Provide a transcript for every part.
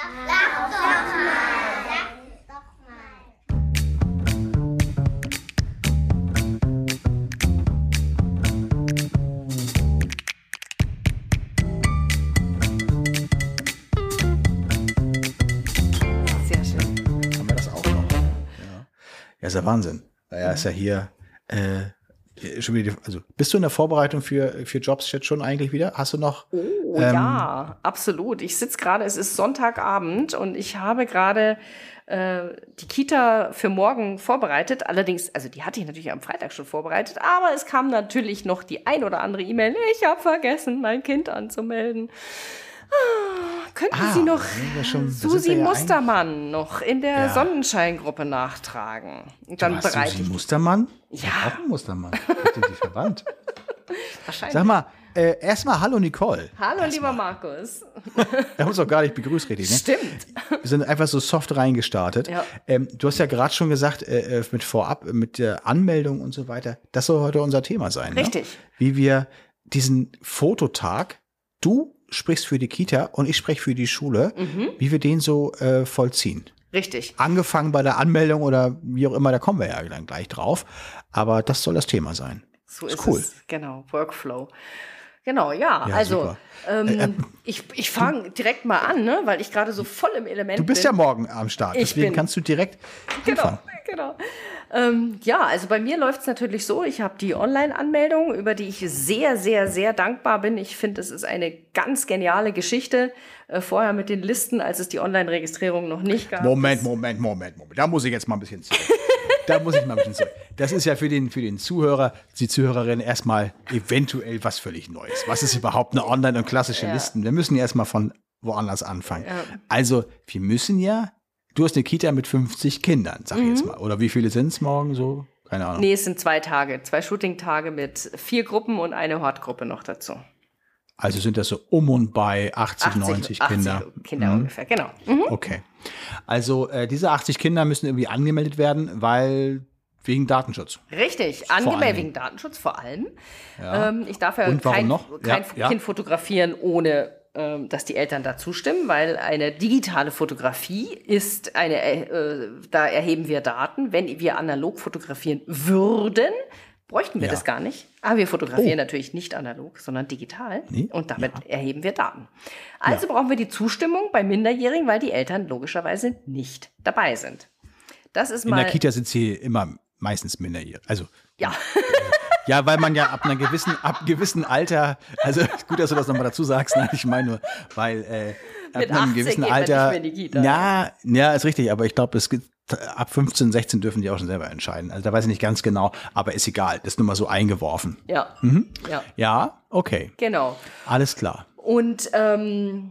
Sag doch mal. Sehr schön. Haben wir das auch noch? Ja, ja ist ja Wahnsinn. Naja, ist ja hier, äh, die- also bist du in der Vorbereitung für, für Jobs jetzt schon eigentlich wieder? Hast du noch? Oh Ähm, ja, absolut. Ich sitze gerade, es ist Sonntagabend und ich habe gerade äh, die Kita für morgen vorbereitet. Allerdings, also die hatte ich natürlich am Freitag schon vorbereitet, aber es kam natürlich noch die ein oder andere E-Mail. Ich habe vergessen, mein Kind anzumelden. Könnten Ah, Sie noch schon- Susi wir ja Mustermann noch in der Ja. Sonnenscheingruppe nachtragen? Und dann bereite Susi ich Mustermann? Ja. Auch Mustermann. Mit dem sie verwandt. wahrscheinlich. Sag mal, äh, erstmal Hallo Nicole. Hallo, lieber Markus. Wir haben uns auch gar nicht begrüßt, richtig, ne? Stimmt. Wir sind einfach so soft reingestartet. Ja. Ähm, du hast ja gerade schon gesagt, äh, äh, mit Vorab, mit der Anmeldung und so weiter, das soll heute unser Thema sein. Richtig. Ne? Wie wir diesen Fototag, du sprichst für die Kita und ich spreche für die Schule, Mhm. wie wir den so äh, vollziehen. Richtig. Angefangen bei der Anmeldung oder wie auch immer, da kommen wir ja dann gleich drauf. Aber das soll das Thema sein. So Ist ist, cool. es. Genau, Workflow. Genau, ja. Ja, also ähm, ich, ich fange direkt mal an, ne, weil ich gerade so voll im Element Du bist bin. ja morgen am Start, Ich deswegen bin- kannst du direkt Genau, anfangen. genau. Ähm, ja, also bei mir läuft es natürlich so, ich habe die Online-Anmeldung, über die ich sehr, sehr, sehr dankbar bin. Ich finde, es ist eine ganz geniale Geschichte. Äh, vorher mit den Listen, als es die Online-Registrierung noch nicht gab. Moment, Moment, Moment, Moment. Da muss ich jetzt mal ein bisschen zurück. da muss ich mal ein bisschen zurück. Das ist ja für den, für den Zuhörer, die Zuhörerin erstmal eventuell was völlig Neues. Was ist überhaupt eine Online- und klassische Ja. Listen? Wir müssen ja erstmal von woanders anfangen. Also, wir müssen ja, du hast eine Kita mit 50 Kindern, sag ich Mhm. jetzt mal. Oder wie viele sind es morgen so? Keine Ahnung. Nee, es sind zwei Tage, zwei Shooting-Tage mit vier Gruppen und eine Hortgruppe noch dazu. Also sind das so um und bei 80, 90 Kinder. Kinder Mhm. ungefähr, genau. Mhm. Okay. Also äh, diese 80 Kinder müssen irgendwie angemeldet werden, weil wegen Datenschutz. Richtig, angemeldet wegen Datenschutz vor allem. Ja. Ähm, ich darf ja kein, kein Ja, ja. Kind fotografieren, ohne dass die Eltern da zustimmen, weil eine digitale Fotografie ist eine, äh, da erheben wir Daten. Wenn wir analog fotografieren würden, bräuchten wir Ja. das gar nicht. Aber wir fotografieren Oh. natürlich nicht analog, sondern digital. Nee? Und damit erheben wir Daten. Also brauchen wir die Zustimmung bei Minderjährigen, weil die Eltern logischerweise nicht dabei sind. Das ist In mal. der Kita sind sie immer meistens minderjährig. Also ja. Ja, weil man ja ab einem gewissen, ab gewissen Alter, also gut, dass du das nochmal dazu sagst, nein, ich meine nur, weil äh, ab Mit einem 18 gewissen Alter. Kita. Ja, ja, ist richtig, aber ich glaube, es gibt ab 15, 16 dürfen die auch schon selber entscheiden. Also da weiß ich nicht ganz genau, aber ist egal. Das ist nur mal so eingeworfen. Ja. Ja, Ja, okay. genau. Alles klar. Und ähm,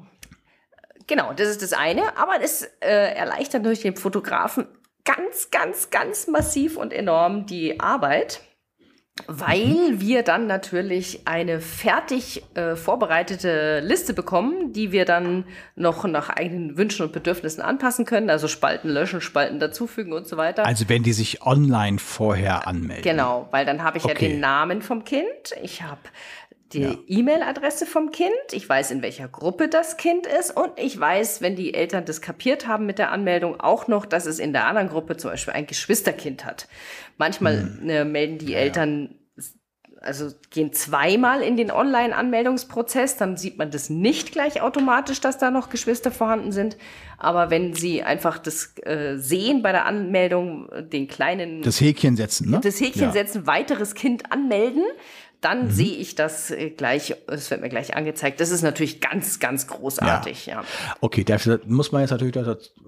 genau, das ist das eine. Aber es äh, erleichtert durch den Fotografen ganz, ganz, ganz massiv und enorm die Arbeit. Weil wir dann natürlich eine fertig äh, vorbereitete Liste bekommen, die wir dann noch nach eigenen Wünschen und Bedürfnissen anpassen können, also Spalten löschen, Spalten dazufügen und so weiter. Also wenn die sich online vorher anmelden. Genau, weil dann habe ich Okay. ja den Namen vom Kind, ich habe die Ja. E-Mail-Adresse vom Kind, ich weiß, in welcher Gruppe das Kind ist und ich weiß, wenn die Eltern das kapiert haben mit der Anmeldung, auch noch, dass es in der anderen Gruppe zum Beispiel ein Geschwisterkind hat. Manchmal Hm. äh, melden die Eltern also gehen zweimal in den Online-Anmeldungsprozess, dann sieht man das nicht gleich automatisch, dass da noch Geschwister vorhanden sind. Aber wenn sie einfach das äh, sehen bei der Anmeldung, äh, den kleinen Das Häkchen setzen, ne? das Häkchen ja. Setzen, weiteres Kind anmelden, dann sehe ich das äh, gleich, es wird mir gleich angezeigt. Das ist natürlich ganz, ganz großartig, ja. Okay, dafür muss man jetzt natürlich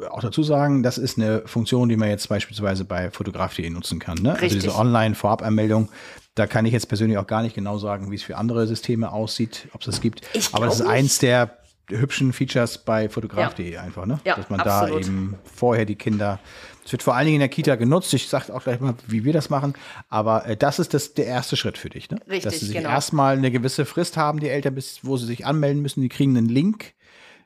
auch dazu sagen, das ist eine Funktion, die man jetzt beispielsweise bei fotograf.de nutzen kann. Ne? Also diese Online-Vorabanmeldung, da kann ich jetzt persönlich auch gar nicht genau sagen, wie es für andere Systeme aussieht, ob es das gibt. Ich Aber das ist eins der hübschen Features bei fotograf.de einfach, ne? Ja, Dass man absolut. da eben vorher die Kinder, es wird vor allen Dingen in der Kita genutzt. Ich sage auch gleich mal, wie wir das machen. Aber äh, das ist das, der erste Schritt für dich, ne? Richtig, Dass sie sich genau. erstmal eine gewisse Frist haben, die Eltern, bis wo sie sich anmelden müssen. Die kriegen einen Link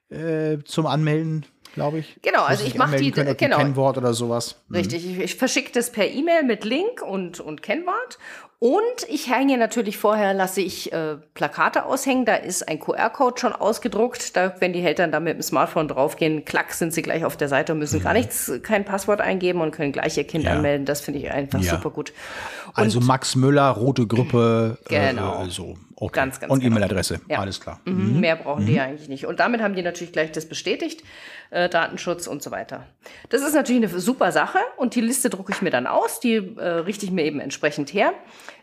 äh, zum Anmelden, glaube ich. Genau, also ich sich mach anmelden die- können, genau. Kennwort oder sowas. Richtig, ich, ich verschicke das per E-Mail mit Link und, und Kennwort. Und ich hänge natürlich vorher, lasse ich äh, Plakate aushängen. Da ist ein QR-Code schon ausgedruckt. Da, wenn die Eltern da mit dem Smartphone draufgehen, klack, sind sie gleich auf der Seite und müssen gar nichts, kein Passwort eingeben und können gleich ihr Kind Mhm. Ja. anmelden. Das finde ich einfach Ja. super gut. Also Max Müller, rote Gruppe, Genau. äh, so. Okay. Ganz, ganz Und genau. E-Mail-Adresse, Ja. alles klar. Mhm. Mehr brauchen die ja eigentlich nicht. Und damit haben die natürlich gleich das bestätigt, äh, Datenschutz und so weiter. Das ist natürlich eine super Sache und die Liste drucke ich mir dann aus, die äh, richte ich mir eben entsprechend her.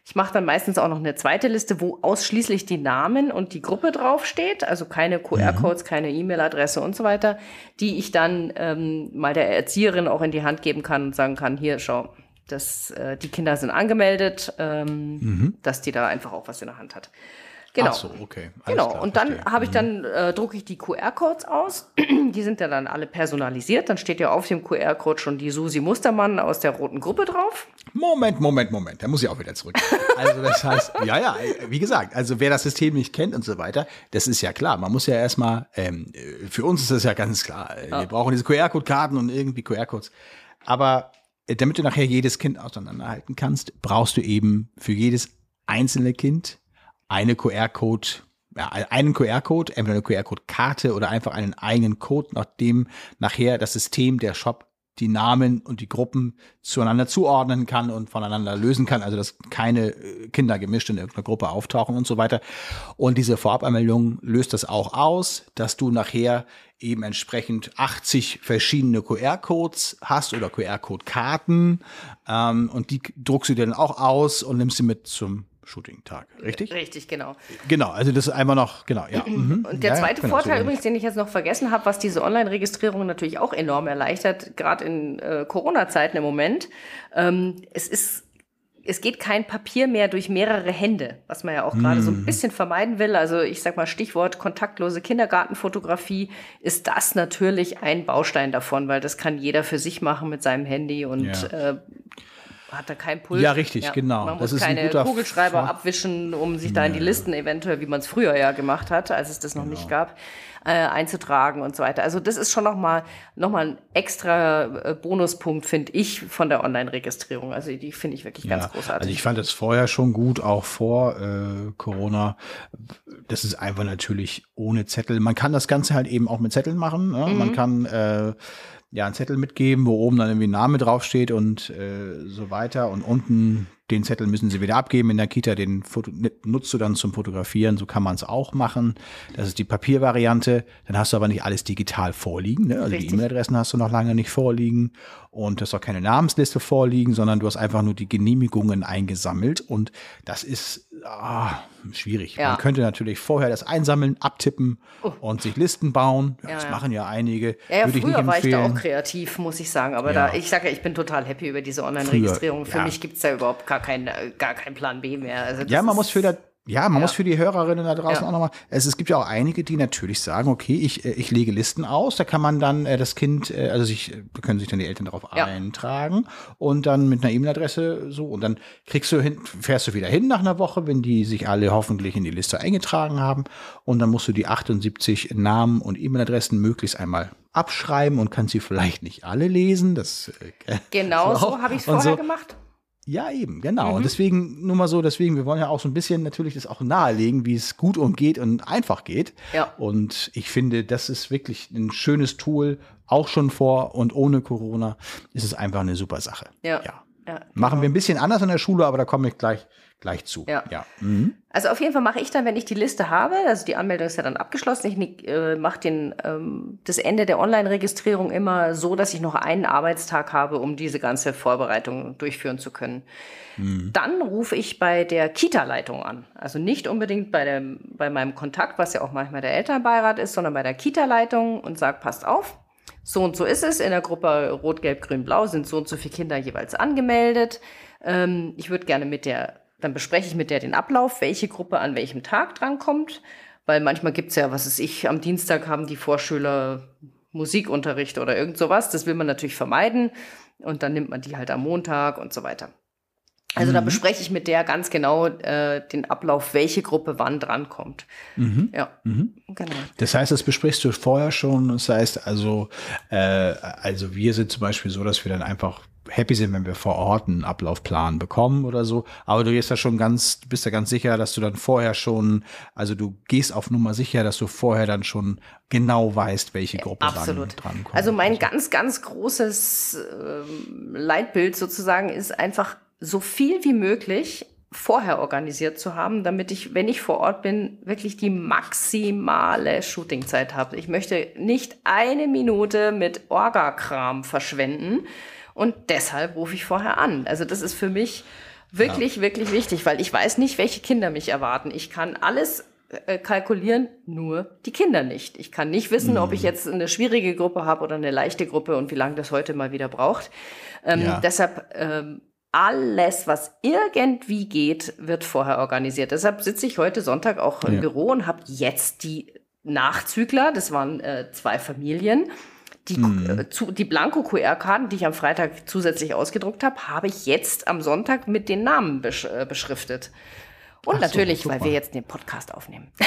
Ich mache dann meistens auch noch eine zweite Liste, wo ausschließlich die Namen und die Gruppe draufsteht, also keine QR-Codes, keine E-Mail-Adresse und so weiter, die ich dann ähm, mal der Erzieherin auch in die Hand geben kann und sagen kann, hier, schau, das, äh, die Kinder sind angemeldet, ähm, dass die da einfach auch was in der Hand hat. Genau. Ach so, okay. Alles Genau, klar, und dann habe ich dann, äh, drucke ich die QR-Codes aus. die sind ja dann alle personalisiert. Dann steht ja auf dem QR-Code schon die Susi Mustermann aus der roten Gruppe drauf. Moment, Moment, Moment. Da muss ich auch wieder zurück. Also das heißt, ja, ja, wie gesagt, also wer das System nicht kennt und so weiter, das ist ja klar. Man muss ja erstmal, ähm, äh, für uns ist das ja ganz klar. Äh, Wir brauchen diese QR-Code-Karten und irgendwie QR-Codes. Aber damit du nachher jedes Kind auseinanderhalten kannst, brauchst du eben für jedes einzelne Kind eine QR-Code, ja, einen QR-Code, entweder eine QR-Code-Karte oder einfach einen eigenen Code, nachdem nachher das System, der Shop die Namen und die Gruppen zueinander zuordnen kann und voneinander lösen kann, also dass keine äh, Kinder gemischt in irgendeiner Gruppe auftauchen und so weiter. Und diese Vorabanmeldung löst das auch aus, dass du nachher eben entsprechend 80 verschiedene QR-Codes hast oder QR-Code-Karten ähm, und die druckst du dir dann auch aus und nimmst sie mit zum Shooting-Tag, richtig? Richtig, genau. Genau, also das ist einfach noch, genau, ja. mhm. Und der Ja, ja, zweite genau, so Vorteil ähnlich. übrigens, den ich jetzt noch vergessen habe, was diese Online-Registrierung natürlich auch enorm erleichtert, gerade in äh, Corona-Zeiten im Moment, ähm, es ist es geht kein Papier mehr durch mehrere Hände, was man ja auch gerade so Mhm. ein bisschen vermeiden will. Also ich sag mal Stichwort kontaktlose Kindergartenfotografie ist das natürlich ein Baustein davon, weil das kann jeder für sich machen mit seinem Handy und Ja. äh, hat da kein Puls. Ja, richtig, genau. Man Das muss ist ein keine Kugelschreiber Vor- abwischen, um sich da in die Listen eventuell, wie man es früher ja gemacht hat, als es das noch Genau. nicht gab, äh, einzutragen und so weiter. Also das ist schon nochmal noch mal ein extra äh, Bonuspunkt, finde ich, von der Online-Registrierung. Also die finde ich wirklich ganz großartig. Also ich fand das vorher schon gut, auch vor äh, Corona. Das ist einfach natürlich ohne Zettel. Man kann das Ganze halt eben auch mit Zetteln machen. Ne? Mhm. Man kann äh, ja einen Zettel mitgeben, wo oben dann irgendwie ein Name draufsteht und äh, so weiter. Und unten den Zettel müssen sie wieder abgeben in der Kita. Den Foto nutzt du dann zum Fotografieren. So kann man es auch machen. Das ist die Papiervariante. Dann hast du aber nicht alles digital vorliegen. Ne? Also Richtig. die E-Mail-Adressen hast du noch lange nicht vorliegen und du hast auch keine Namensliste vorliegen, sondern du hast einfach nur die Genehmigungen eingesammelt und das ist ah, schwierig. Ja. Man könnte natürlich vorher das einsammeln, abtippen und sich Listen bauen. Ja, Ja, das machen ja einige. ja, ja Würde ich nicht früher war ich da auch kreativ, muss ich sagen. Aber da, ich sage ja, ich bin total happy über diese Online-Registrierung. Für mich gibt's da überhaupt gar keinen gar keinen Plan B mehr. Also Ja, man muss für das ja, man Ja. muss für die Hörerinnen da draußen Ja. auch nochmal, es, es gibt ja auch einige, die natürlich sagen, okay, ich, äh, ich lege Listen aus, da kann man dann äh, das Kind, äh, also sich, können sich dann die Eltern darauf Ja. eintragen und dann mit einer E-Mail-Adresse so und dann kriegst du hin, fährst du wieder hin nach einer Woche, wenn die sich alle hoffentlich in die Liste eingetragen haben und dann musst du die 78 Namen und E-Mail-Adressen möglichst einmal abschreiben und kannst sie vielleicht nicht alle lesen, das äh, Genau so habe ich es vorher so- gemacht. Ja, eben, genau. Mhm. Und deswegen, nur mal so, deswegen, wir wollen ja auch so ein bisschen natürlich das auch nahelegen, wie es gut und geht und einfach geht. Ja. Und ich finde, das ist wirklich ein schönes Tool, auch schon vor und ohne Corona ist es einfach eine super Sache. Ja. ja. Ja, Machen genau. wir ein bisschen anders in der Schule, aber da komme ich gleich, gleich zu. Ja. ja. Mhm. Also auf jeden Fall mache ich dann, wenn ich die Liste habe, also die Anmeldung ist ja dann abgeschlossen, ich äh, mache den ähm, das Ende der Online-Registrierung immer so, dass ich noch einen Arbeitstag habe, um diese ganze Vorbereitung durchführen zu können. Dann rufe ich bei der Kita-Leitung an. Also nicht unbedingt bei, dem, bei meinem Kontakt, was ja auch manchmal der Elternbeirat ist, sondern bei der Kita-Leitung und sage, passt auf, so und so ist es. In der Gruppe Rot, Gelb, Grün, Blau sind so und so viele Kinder jeweils angemeldet. Ähm, ich würde gerne mit der, dann bespreche ich mit der den Ablauf, welche Gruppe an welchem Tag drankommt. Weil manchmal gibt's ja, was ist ich, am Dienstag haben die Vorschüler Musikunterricht oder irgend sowas. Das will man natürlich vermeiden. Und dann nimmt man die halt am Montag und so weiter. Also da bespreche ich mit der ganz genau äh, den Ablauf, welche Gruppe wann drankommt. Ja, genau. Das heißt, das besprichst du vorher schon. Das heißt also, äh, also wir sind zum Beispiel so, dass wir dann einfach happy sind, wenn wir vor Ort einen Ablaufplan bekommen oder so. Aber du gehst da schon ganz, bist da ganz sicher, dass du dann vorher schon, also du gehst auf Nummer sicher, dass du vorher dann schon genau weißt, welche Gruppe Absolut. dran kommt. Also mein ganz, ganz großes ähm, Leitbild sozusagen ist einfach so viel wie möglich vorher organisiert zu haben, damit ich, wenn ich vor Ort bin, wirklich die maximale Shootingzeit habe. Ich möchte nicht eine Minute mit Orga-Kram verschwenden und deshalb rufe ich vorher an. Also das ist für mich wirklich, ja. wirklich wichtig, weil ich weiß nicht, welche Kinder mich erwarten. Ich kann alles äh, kalkulieren, nur die Kinder nicht. Ich kann nicht wissen, mhm. ob ich mhm. jetzt eine schwierige Gruppe habe oder eine leichte Gruppe und wie lange das heute mal wieder braucht. Ähm, ja. Deshalb ähm, alles, was irgendwie geht, wird vorher organisiert. Deshalb sitze ich heute Sonntag auch im ja. Büro und habe jetzt die Nachzügler, das waren äh, zwei Familien, die, mhm. äh, zu, die Blanko-QR-Karten, die ich am Freitag zusätzlich ausgedruckt habe, habe ich jetzt am Sonntag mit den Namen besch äh, beschriftet. Und Ach natürlich, so, weil wir jetzt den Podcast aufnehmen.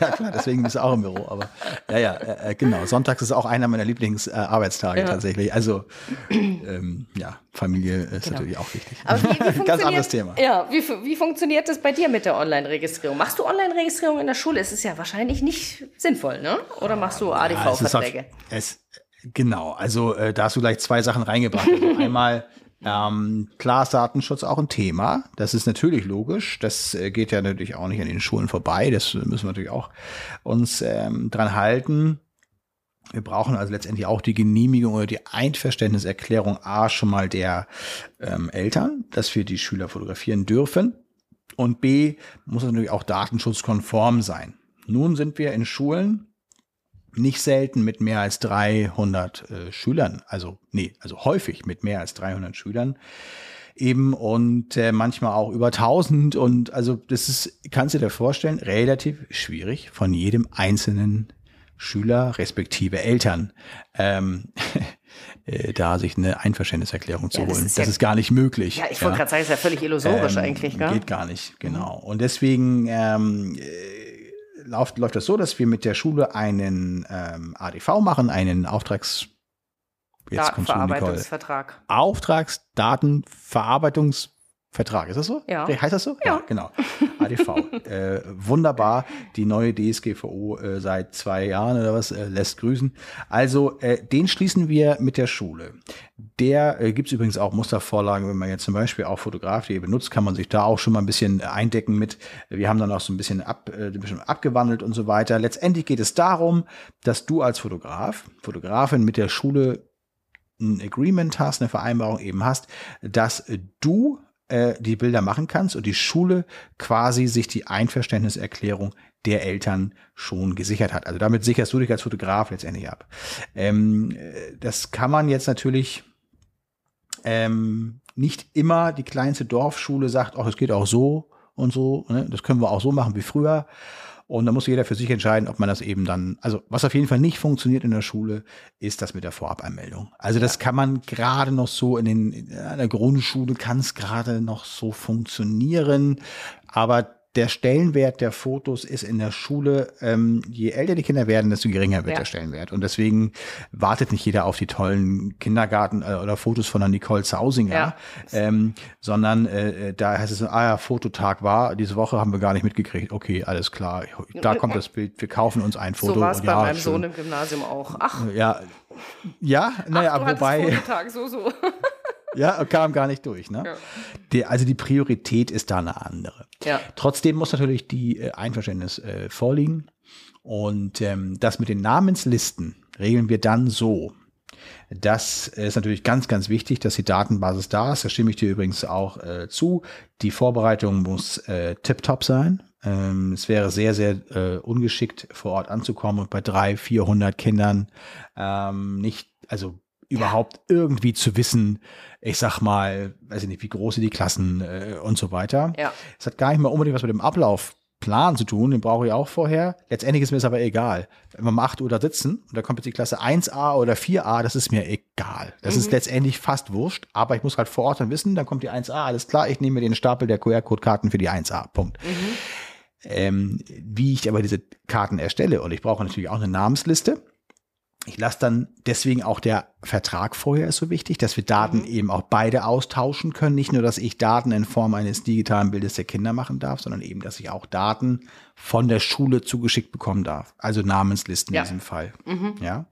ja, klar, deswegen bist du auch im Büro. Aber ja, ja, äh, äh genau. Sonntags ist auch einer meiner Lieblingsarbeitstage äh, ja. tatsächlich. Also ähm, ja, Familie ist genau. natürlich auch wichtig. Aber wie, wie Ganz anderes Thema. Ja, wie, wie funktioniert das bei dir mit der Online-Registrierung? Machst du Online-Registrierung in der Schule? Es ist ja wahrscheinlich nicht sinnvoll, ne? Oder machst du ADV-Verträge? Ja, genau, also äh, da hast du gleich zwei Sachen reingebracht. Also einmal ähm, klar ist Datenschutz auch ein Thema. Das ist natürlich logisch. Das äh, geht ja natürlich auch nicht an den Schulen vorbei. Das müssen wir natürlich auch uns ähm, dran halten. Wir brauchen also letztendlich auch die Genehmigung oder die Einverständniserklärung A schon mal der ähm, Eltern, dass wir die Schüler fotografieren dürfen. Und B muss natürlich auch datenschutzkonform sein. Nun sind wir in Schulen nicht selten mit mehr als 300 äh, Schülern, also nee, also häufig mit mehr als 300 Schülern eben und äh, manchmal auch über 1000 und also das ist, kannst du dir vorstellen, relativ schwierig von jedem einzelnen Schüler respektive Eltern ähm, äh, da sich eine Einverständniserklärung zu ja, holen. Das ist, ja, ist gar nicht möglich. Ja, ich wollte ja. gerade sagen, das ist ja völlig illusorisch ähm, eigentlich. Gell? Geht gar nicht, genau. Und deswegen ähm, äh, läuft, läuft das so, dass wir mit der Schule einen ähm, ADV machen, einen Auftrags Jetzt Datenverarbeitungsvertrag. Auftragsdatenverarbeitungs Vertrag, ist das so? Ja. Heißt das so? Ja, ja genau. ADV. äh, wunderbar. Die neue DSGVO äh, seit zwei Jahren oder was äh, lässt grüßen. Also äh, den schließen wir mit der Schule. Der äh, gibt es übrigens auch Mustervorlagen, wenn man jetzt zum Beispiel auch Fotografie benutzt, kann man sich da auch schon mal ein bisschen eindecken mit. Wir haben dann auch so ein bisschen, ab, äh, ein bisschen abgewandelt und so weiter. Letztendlich geht es darum, dass du als Fotograf, Fotografin mit der Schule ein Agreement hast, eine Vereinbarung eben hast, dass du äh, die Bilder machen kannst und die Schule quasi sich die Einverständniserklärung der Eltern schon gesichert hat. Also damit sicherst du dich als Fotograf letztendlich ab. Ähm, äh, das kann man jetzt natürlich ähm, nicht immer die kleinste Dorfschule sagt, ach, es geht auch so und so. Ne? Das können wir auch so machen wie früher. Und da muss jeder für sich entscheiden, ob man das eben dann, also was auf jeden Fall nicht funktioniert in der Schule, ist das mit der Vorabanmeldung. Also das kann man gerade noch so in, den, in der Grundschule kann es gerade noch so funktionieren, aber der Stellenwert der Fotos ist in der Schule, ähm, je älter die Kinder werden, desto geringer wird ja. der Stellenwert. Und deswegen wartet nicht jeder auf die tollen Kindergarten äh, oder Fotos von der Nicole Zausinger, ja. ähm, sondern äh, äh, da heißt es, ah ja, Fototag war, diese Woche haben wir gar nicht mitgekriegt. Okay, alles klar, da kommt das Bild, wir kaufen uns ein Foto. So war es bei ja, meinem schön. Sohn im Gymnasium auch. Ach. Ja, ja, naja, Ach, wobei. Fototag, so, so. Ja, kam gar nicht durch. Ne? Ja. Die, also die Priorität ist da eine andere. Ja. Trotzdem muss natürlich die äh, Einverständnis äh, vorliegen. Und ähm, das mit den Namenslisten regeln wir dann so. Das ist natürlich ganz, ganz wichtig, dass die Datenbasis da ist. Da stimme ich dir übrigens auch äh, zu. Die Vorbereitung muss äh, tiptop sein. Ähm, es wäre sehr, sehr äh, ungeschickt, vor Ort anzukommen und bei drei, 400 Kindern ähm, nicht, also überhaupt irgendwie zu wissen, ich sag mal, weiß ich nicht, wie groß sind die Klassen äh, und so weiter. Ja. Es hat gar nicht mal unbedingt was mit dem Ablaufplan zu tun, den brauche ich auch vorher. Letztendlich ist mir das aber egal. Wenn wir um 8 Uhr da sitzen und da kommt jetzt die Klasse 1a oder 4a, das ist mir egal. Das mhm. ist letztendlich fast wurscht, aber ich muss halt vor Ort dann wissen, dann kommt die 1a, alles klar, ich nehme mir den Stapel der QR-Code-Karten für die 1a. Punkt. Mhm. Ähm, wie ich aber diese Karten erstelle und ich brauche natürlich auch eine Namensliste ich lasse dann deswegen auch der Vertrag vorher ist so wichtig, dass wir Daten Mhm. eben auch beide austauschen können. Nicht nur, dass ich Daten in Form eines digitalen Bildes der Kinder machen darf, sondern eben, dass ich auch Daten von der Schule zugeschickt bekommen darf. Also Namenslisten Ja. in diesem Fall. Ja.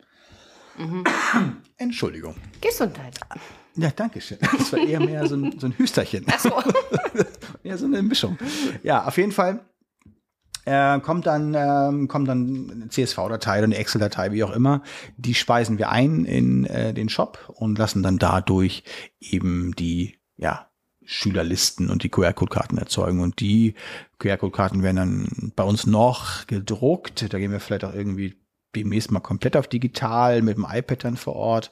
Entschuldigung. Gesundheit. Ja, danke schön. Das war eher mehr so ein, so ein Hüsterchen. Ach so. Ja, so eine Mischung. Ja, auf jeden Fall äh, kommt dann ähm, kommt dann CSV-Datei oder eine Excel-Datei, wie auch immer. Die speisen wir ein in äh, den Shop und lassen dann dadurch eben die ja Schülerlisten und die QR-Code-Karten erzeugen. Und die QR-Code-Karten werden dann bei uns noch gedruckt. Da gehen wir vielleicht auch irgendwie demnächst mal komplett auf digital mit dem iPad dann vor Ort.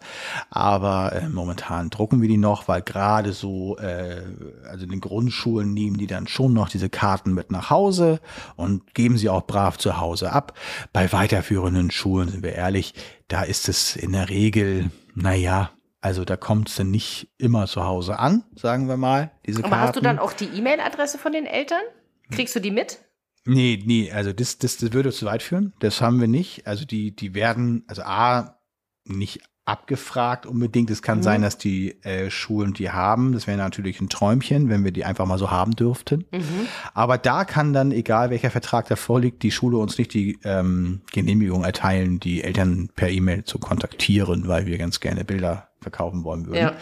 Aber äh, momentan drucken wir die noch, weil gerade so, äh, also in den Grundschulen nehmen die dann schon noch diese Karten mit nach Hause und geben sie auch brav zu Hause ab. Bei weiterführenden Schulen, sind wir ehrlich, da ist es in der Regel, naja, also da kommt es dann nicht immer zu Hause an, sagen wir mal, diese Aber Karten. hast du dann auch die E-Mail-Adresse von den Eltern? Kriegst du die mit? Nee, nee, also das, das, das würde zu weit führen. Das haben wir nicht. Also die, die werden, also A, nicht abgefragt unbedingt. Es kann Mhm. sein, dass die äh, Schulen die haben. Das wäre natürlich ein Träumchen, wenn wir die einfach mal so haben dürften. Mhm. Aber da kann dann, egal welcher Vertrag da vorliegt, die Schule uns nicht die ähm, Genehmigung erteilen, die Eltern per E-Mail zu kontaktieren, weil wir ganz gerne Bilder verkaufen wollen würden. Ja.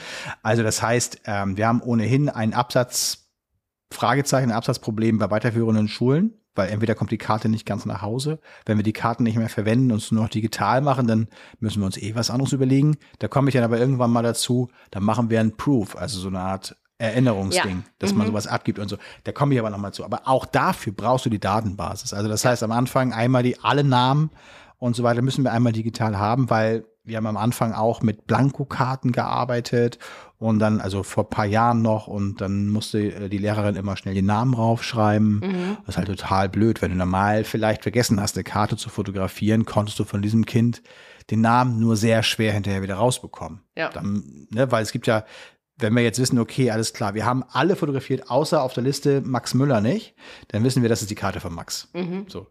Also das heißt, ähm, wir haben ohnehin ein Absatz, Fragezeichen, ein Absatzproblem bei weiterführenden Schulen, weil entweder kommt die Karte nicht ganz nach Hause. Wenn wir die Karten nicht mehr verwenden und es nur noch digital machen, dann müssen wir uns eh was anderes überlegen. Da komme ich dann aber irgendwann mal dazu, dann machen wir ein Proof, also so eine Art Erinnerungsding, Ja. dass man sowas abgibt und so. Da komme ich aber nochmal zu. Aber auch dafür brauchst du die Datenbasis. Also das heißt, am Anfang einmal die alle Namen und so weiter müssen wir einmal digital haben, weil wir haben am Anfang auch mit Blankokarten gearbeitet und dann, also vor ein paar Jahren noch, und dann musste äh, die Lehrerin immer schnell den Namen raufschreiben. Das ist halt total blöd. Wenn du normal vielleicht vergessen hast, eine Karte zu fotografieren, konntest du von diesem Kind den Namen nur sehr schwer hinterher wieder rausbekommen. Ja. Dann, ne, weil es gibt ja, wenn wir jetzt wissen, okay, alles klar, wir haben alle fotografiert, außer auf der Liste Max Müller nicht, dann wissen wir, das ist die Karte von Max. So.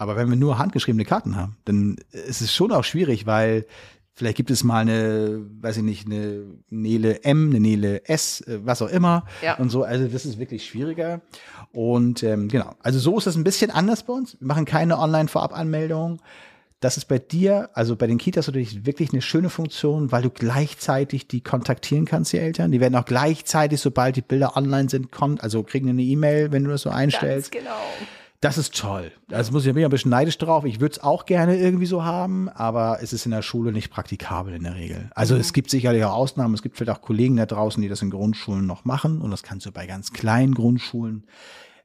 Aber wenn wir nur handgeschriebene Karten haben, dann ist es schon auch schwierig, weil vielleicht gibt es mal eine, weiß ich nicht, eine Nele M, eine Nele S, äh, was auch immer Ja. und so. Also das ist wirklich schwieriger. Und ähm, genau, also so ist es ein bisschen anders bei uns. Wir machen keine Online-Vorabanmeldung. Das ist bei dir, also bei den Kitas natürlich wirklich eine schöne Funktion, weil du gleichzeitig die kontaktieren kannst, die Eltern. Die werden auch gleichzeitig, sobald die Bilder online sind, kon also kriegen eine E-Mail, wenn du das so einstellst. Ganz genau. Das ist toll. Das muss ich, ich ein bisschen neidisch drauf. Ich würde es auch gerne irgendwie so haben, aber es ist in der Schule nicht praktikabel in der Regel. Also es gibt sicherlich auch Ausnahmen. Es gibt vielleicht auch Kollegen da draußen, die das in Grundschulen noch machen. Und das kannst du bei ganz kleinen Grundschulen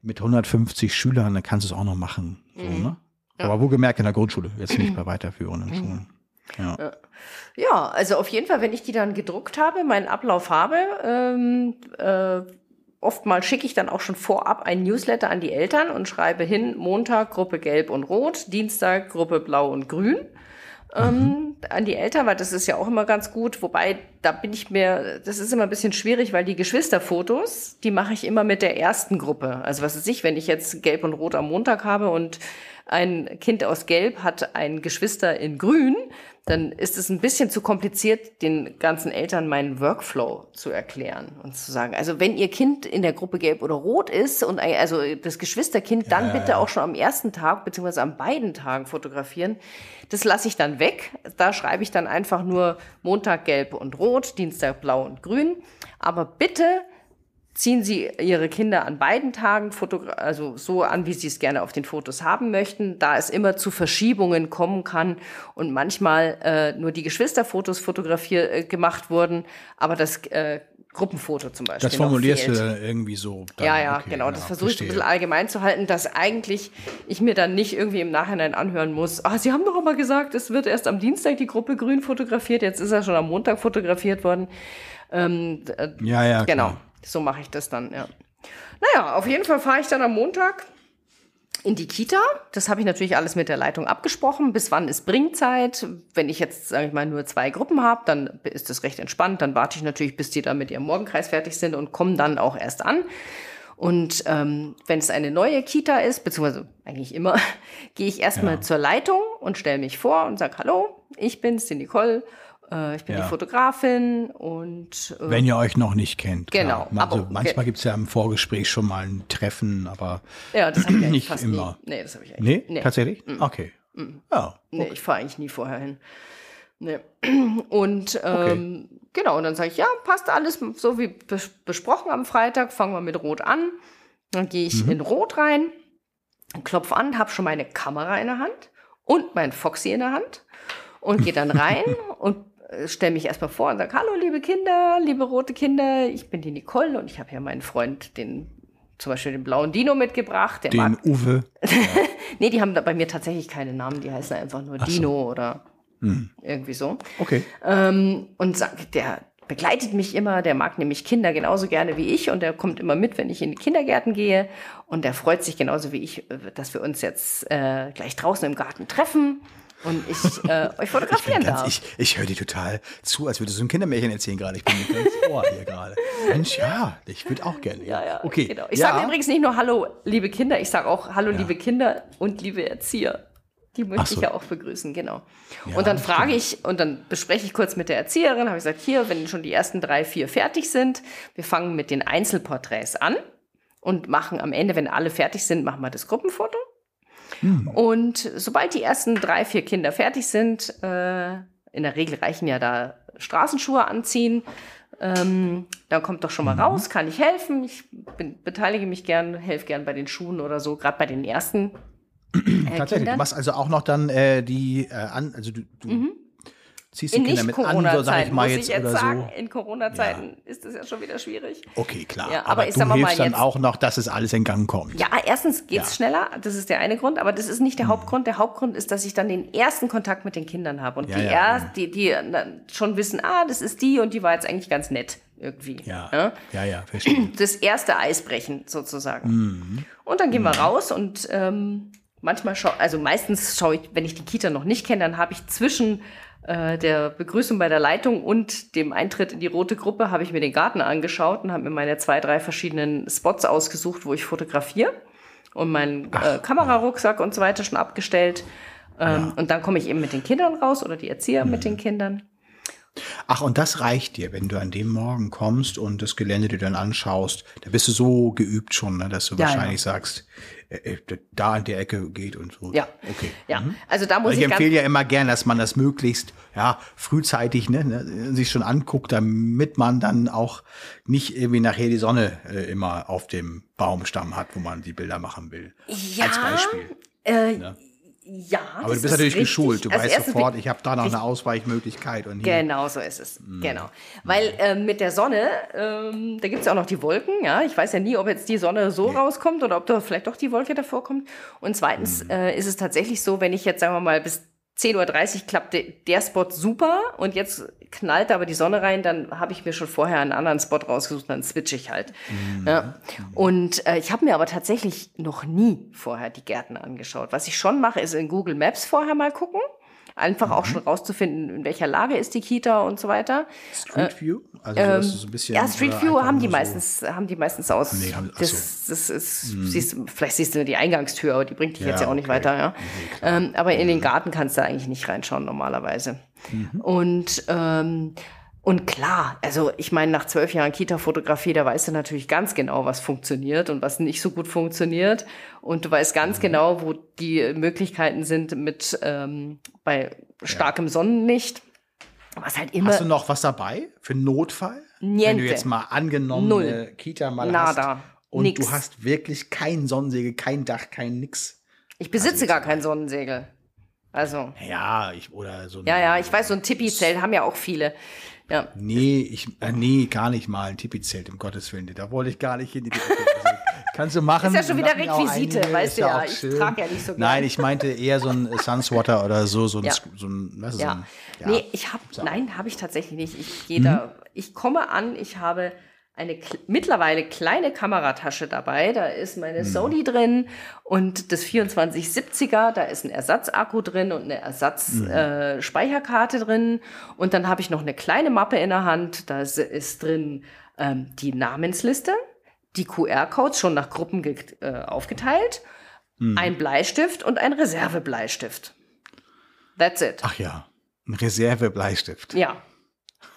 mit 150 Schülern, da kannst du es auch noch machen. So, ne? Aber wo gemerkt in der Grundschule, jetzt nicht bei weiterführenden Schulen. Ja. Ja, also auf jeden Fall, wenn ich die dann gedruckt habe, meinen Ablauf habe, ähm, äh, oftmals schicke ich dann auch schon vorab ein Newsletter an die Eltern und schreibe hin, Montag Gruppe Gelb und Rot, Dienstag Gruppe Blau und Grün. Ähm, an die Eltern, weil das ist ja auch immer ganz gut. Wobei, da bin ich mir, das ist immer ein bisschen schwierig, weil die Geschwisterfotos, die mache ich immer mit der ersten Gruppe. Also was weiß ich, wenn ich jetzt Gelb und Rot am Montag habe und ein Kind aus Gelb hat ein Geschwister in Grün, dann ist es ein bisschen zu kompliziert, den ganzen Eltern meinen Workflow zu erklären und zu sagen, also wenn ihr Kind in der Gruppe Gelb oder Rot ist und ein- also das Geschwisterkind, dann bitte auch schon am ersten Tag beziehungsweise an beiden Tagen fotografieren. Das lasse ich dann weg. Da schreibe ich dann einfach nur Montag Gelb und Rot, Dienstag Blau und Grün. Aber bitte ziehen Sie Ihre Kinder an beiden Tagen also so an, wie Sie es gerne auf den Fotos haben möchten, da es immer zu Verschiebungen kommen kann und manchmal äh, nur die Geschwisterfotos fotografiert äh, gemacht wurden, aber das äh, Gruppenfoto zum Beispiel. Das formulierst du fehlt. dann irgendwie so. Dann, Ja, ja, okay, genau. Das versuche ich ein bisschen allgemein zu halten, dass eigentlich ich mir dann nicht irgendwie im Nachhinein anhören muss. Ah, Sie haben doch immer gesagt, es wird erst am Dienstag die Gruppe grün fotografiert, jetzt ist er schon am Montag fotografiert worden. Ähm, äh, Ja, ja, Genau, klar. So mache ich das dann, ja. Naja, auf jeden Fall fahre ich dann am Montag in die Kita. Das habe ich natürlich alles mit der Leitung abgesprochen. Bis wann ist Bringzeit? Wenn ich jetzt, sage ich mal, nur zwei Gruppen habe, dann ist das recht entspannt. Dann warte ich natürlich, bis die dann mit ihrem Morgenkreis fertig sind und komme dann auch erst an. Und ähm, wenn es eine neue Kita ist, beziehungsweise eigentlich immer, gehe ich erstmal Ja. zur Leitung und stelle mich vor und sage, hallo, ich bin's, die Nicole, ich bin Ja. die Fotografin und äh, Wenn ihr euch noch nicht kennt. Genau, Klar. Also aber- manchmal gibt es ja im Vorgespräch schon mal ein Treffen, aber ja, das habe ich nicht fast immer. nie. Nee, das habe ich eigentlich nee, tatsächlich? Okay. Ja. Nee, ich fahre eigentlich nie vorher hin. Nee. Und ähm, genau, und dann sage ich, ja, passt alles so wie bes besprochen am Freitag, fangen wir mit Rot an. Dann gehe ich in Rot rein, klopf an, habe schon meine Kamera in der Hand und mein Foxy in der Hand und gehe dann rein und stelle mich erstmal vor und sage, hallo liebe Kinder, liebe rote Kinder, ich bin die Nicole und ich habe hier meinen Freund, den zum Beispiel den blauen Dino mitgebracht. Den mag Uwe. Nee, die haben da bei mir tatsächlich keine Namen, die heißen einfach nur Dino oder irgendwie so. Okay. Ähm, und sagt, der begleitet mich immer, der mag nämlich Kinder genauso gerne wie ich und der kommt immer mit, wenn ich in die Kindergärten gehe und der freut sich genauso wie ich, äh, dass wir uns jetzt äh, gleich draußen im Garten treffen und ich äh, euch fotografieren Ganz, darf. ich ich höre dir total zu, als würdest du ein Kindermärchen erzählen gerade. Ich bin mir ganz ohr hier gerade. Mensch, ja, ich würde auch gerne. ja, ja, Okay. genau. Ich ja. sage übrigens nicht nur Hallo, liebe Kinder, ich sage auch Hallo, liebe Kinder und liebe Erzieher. Die möchte so. ich ja auch begrüßen, genau. Ja, und dann frage ich, und dann bespreche ich kurz mit der Erzieherin, habe ich gesagt, hier, wenn schon die ersten drei, vier fertig sind, wir fangen mit den Einzelporträts an und machen am Ende, wenn alle fertig sind, machen wir das Gruppenfoto. Hm. Und sobald die ersten drei, vier Kinder fertig sind, äh, in der Regel reichen ja da Straßenschuhe anziehen, ähm, dann kommt doch schon mal raus, kann ich helfen. Ich bin, beteilige mich gern, helfe gern bei den Schuhen oder so, gerade bei den ersten. Äh, Tatsächlich. Du Kindern. machst also auch noch dann äh, die äh, an, also du, du ziehst die Mhm. In Kinder mit an, so sag ich mal jetzt, ich jetzt oder sagen. so. In Corona-Zeiten ist das ja schon wieder schwierig. Okay, klar. Ja, aber, aber du hilfst dann auch noch, dass es alles in Gang kommt. Ja, erstens geht's Ja. schneller, das ist der eine Grund, aber das ist nicht der Hauptgrund. Der Hauptgrund ist, dass ich dann den ersten Kontakt mit den Kindern habe und Ja, die, ja, erst, die, die schon wissen, ah, das ist die und die war jetzt eigentlich ganz nett irgendwie. Ja, Ja? ja, ja, verstehe. das erste Eisbrechen sozusagen. Mhm. Und dann gehen wir raus und ähm, manchmal schaue, also meistens schaue ich, wenn ich die Kita noch nicht kenne, dann habe ich zwischen äh, der Begrüßung bei der Leitung und dem Eintritt in die rote Gruppe habe ich mir den Garten angeschaut und habe mir meine zwei, drei verschiedenen Spots ausgesucht, wo ich fotografiere und meinen äh, Kamerarucksack und so weiter schon abgestellt. Ähm, Und dann komme ich eben mit den Kindern raus oder die Erzieher mit Mhm. den Kindern. Ach, und das reicht dir, wenn du an dem Morgen kommst und das Gelände dir dann anschaust. Da bist du so geübt schon, ne, dass du Ja, wahrscheinlich sagst, äh, äh, da an der Ecke geht und so. Ja. Okay. Ja, also da muss Also ich, ich empfehle ja immer gern, dass man das möglichst ja, frühzeitig ne, ne, sich schon anguckt, damit man dann auch nicht irgendwie nachher die Sonne äh, immer auf dem Baumstamm hat, wo man die Bilder machen will. Ja, Als Beispiel. Äh, Ne? Ja, Aber du bist ist natürlich richtig. geschult. Du Also weißt sofort, ich habe da noch eine Ausweichmöglichkeit. Und hier. Genau, so ist es. Genau. Weil ähm, mit der Sonne, ähm, da gibt es ja auch noch die Wolken, ja. Ich weiß ja nie, ob jetzt die Sonne so rauskommt oder ob da vielleicht doch die Wolke davor kommt. Und zweitens äh, ist es tatsächlich so, wenn ich jetzt, sagen wir mal, bis 10.30 Uhr klappte der Spot super und jetzt knallt aber die Sonne rein, dann habe ich mir schon vorher einen anderen Spot rausgesucht, dann switche ich halt. Ja. Und äh, ich habe mir aber tatsächlich noch nie vorher die Gärten angeschaut. Was ich schon mache, ist in Google Maps vorher mal gucken. Einfach auch schon rauszufinden, in welcher Lage ist die Kita und so weiter. Street View? Also, so, du so ein bisschen. Äh, Ja, Street äh, View haben die so- meistens, haben die meistens aus. Nee, haben- ach das, so. das ist, siehst, du- vielleicht siehst du nur die Eingangstür, aber die bringt dich Ja, jetzt ja auch nicht okay. weiter, ja. ähm, aber in den Garten kannst du eigentlich nicht reinschauen normalerweise. Mhm. Und ähm, und klar, also ich meine, nach zwölf Jahren Kita-Fotografie, da weißt du natürlich ganz genau, was funktioniert und was nicht so gut funktioniert. Und du weißt Mhm. ganz genau, wo die Möglichkeiten sind mit ähm, bei starkem Sonnenlicht. Was halt immer. Hast du noch was dabei für einen Notfall? Wenn Niente. du jetzt mal angenommen Null. Kita mal Nada. hast und Nix. du hast wirklich kein Sonnensegel, kein Dach, kein nix. Ich besitze gar kein Sonnensegel. Also, Ja, ich oder so. ja, ja, ich weiß, so ein Tipi-Zelt haben ja auch viele. Ja. Nee, ich äh, nee, gar nicht mal ein Tipi-Zelt, um Gottes Willen. Da wollte ich gar nicht hin. Also, kannst du machen. Ist ja schon wieder Requisite, einige, weißt ist du ja. Ich trage ja nicht so gern. Nein, ich meinte eher so ein Sunswater oder so, so ein, Ja. so ein, du, so Ja. ein ja. Nee, ich habe, nein, habe ich tatsächlich nicht. Ich gehe da, ich komme an, ich habe eine mittlerweile kleine Kameratasche dabei. Da ist meine Sony drin und das 2470er, da ist ein Ersatzakku drin und eine Ersatzspeicherkarte äh, Speicherkarte drin. Und dann habe ich noch eine kleine Mappe in der Hand. Da ist, drin ähm, die Namensliste, die QR-Codes schon nach Gruppen äh, aufgeteilt, ein Bleistift und ein Reservebleistift. That's it. Ach ja, ein Reserve-Bleistift. Ja.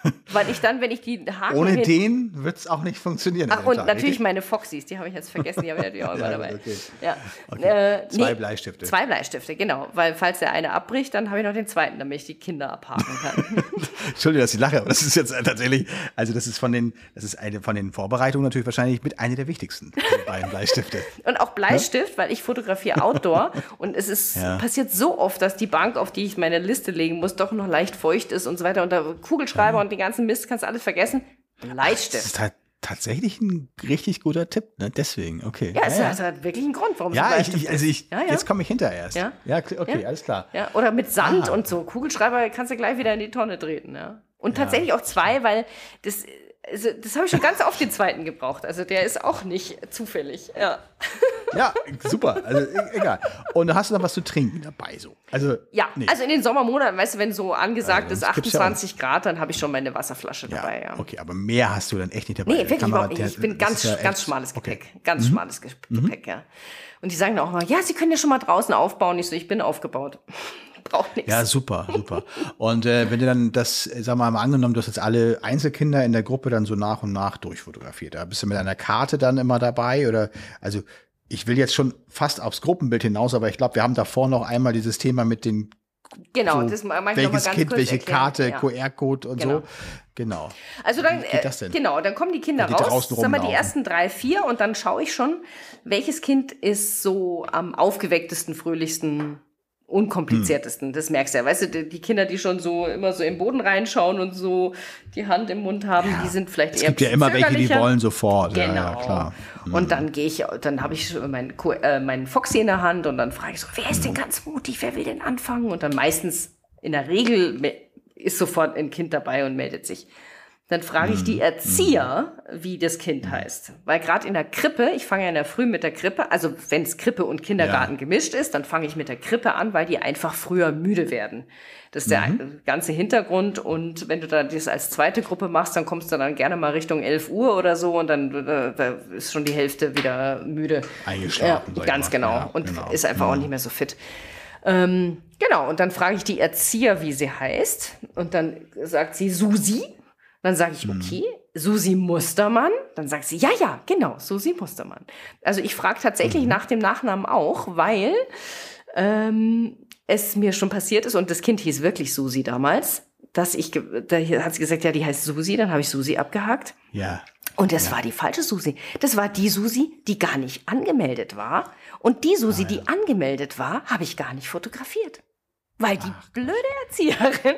Weil ich dann, wenn ich die Haken Ohne den wird es auch nicht funktionieren. Ach, und Tag, natürlich richtig? meine Foxys, die habe ich jetzt vergessen, die habe ich natürlich auch immer Ja, dabei. okay. Ja. Okay. Äh, Zwei nee, Bleistifte. Zwei Bleistifte, genau. Weil falls der eine abbricht, dann habe ich noch den zweiten, damit ich die Kinder abhaken kann. Entschuldigung, dass ich lache, aber das ist jetzt tatsächlich, also das ist von den, das ist eine von den Vorbereitungen natürlich wahrscheinlich mit einer der wichtigsten, beiden Bleistifte. Und auch Bleistift, weil ich fotografiere Outdoor und es ist Ja. passiert so oft, dass die Bank, auf die ich meine Liste legen muss, doch noch leicht feucht ist und so weiter. Und der Kugelschreiber und den ganzen Mist kannst du alles vergessen. Das Bleistift. ist halt tatsächlich ein richtig guter Tipp, ne? Deswegen, okay. Ja, es hat halt wirklich einen Grund, warum Ja, ich, ich, also ich. Ja, ja. jetzt komme ich hinterher erst. Ja. ja okay, Ja. alles klar. Ja, oder mit Sand Ah. und so. Kugelschreiber kannst du gleich wieder in die Tonne treten, ja. Und tatsächlich auch zwei, weil das, also das habe ich schon ganz oft den zweiten gebraucht. Also der ist auch nicht zufällig, ja. Ja, super. Also e- egal. Und hast du noch was zu trinken dabei so? Also Ja, nicht. also in den Sommermonaten, weißt du, wenn so angesagt Ja, ist sonst gibt's ja auch 28 Grad, dann habe ich schon meine Wasserflasche ja, dabei, ja. okay, aber mehr hast du dann echt nicht dabei. Nee, wirklich überhaupt nicht. Ich bin ganz, ja ganz schmales okay. Mhm. Gepäck. Ganz schmales Ge- Gepäck, ja. Und die sagen dann auch mal, ja, Sie können ja schon mal draußen aufbauen. Ich so, ich bin aufgebaut. Braucht nichts. Ja, super, super. Und äh, wenn du dann das, äh, sag mal, mal angenommen, du hast jetzt alle Einzelkinder in der Gruppe dann so nach und nach durchfotografiert. Da bist du mit einer Karte dann immer dabei oder, also ich will jetzt schon fast aufs Gruppenbild hinaus, aber ich glaube, wir haben davor noch einmal dieses Thema mit den, genau, so, das mag ich welches ganz Kind, welche erklären. Karte, Ja. QR-Code und Genau. so. Genau. Also dann, Wie geht äh, das denn? genau, dann kommen die Kinder die raus, sagen wir die ersten drei, vier und dann schaue ich schon, welches Kind ist so am aufgewecktesten, fröhlichsten, unkompliziertesten. Das merkst du ja. Weißt du, die die Kinder, die schon so immer so im Boden reinschauen und so die Hand im Mund haben, die sind vielleicht Es eher gibt ja immer welche, die wollen sofort. Genau. Ja, ja, klar. Mhm. Und dann gehe ich, dann habe ich meinen äh, meinen Foxy in der Hand und dann frage ich so, wer ist denn ganz mutig, wer will denn anfangen? Und dann meistens, in der Regel ist sofort ein Kind dabei und meldet sich. Dann frage ich Mhm. die Erzieher, wie das Kind heißt. Weil gerade in der Krippe, ich fange ja in der Früh mit der Krippe, also wenn es Krippe und Kindergarten Ja. gemischt ist, dann fange ich mit der Krippe an, weil die einfach früher müde werden. Das ist der Mhm. ganze Hintergrund. Und wenn du da das als zweite Gruppe machst, dann kommst du dann gerne mal Richtung 11 Uhr oder so und dann äh, da ist schon die Hälfte wieder müde. Eingeschlafen, Ja, ganz genau. Ja, und genau. ist einfach auch nicht mehr so fit. Ähm, genau, und dann frage ich die Erzieher, wie sie heißt. Und dann sagt sie Susi. Dann sage ich, Mhm. okay, Susi Mustermann. Dann sagt sie, ja, ja, genau, Susi Mustermann. Also ich frage tatsächlich Mhm. nach dem Nachnamen auch, weil ähm, es mir schon passiert ist und das Kind hieß wirklich Susi damals, dass ich, da hat sie gesagt, ja, die heißt Susi, dann habe ich Susi abgehakt. Ja. Und das war die falsche Susi. Das war die Susi, die gar nicht angemeldet war. Und die Ah, Susi, die angemeldet war, habe ich gar nicht fotografiert. Weil die blöde Erzieherin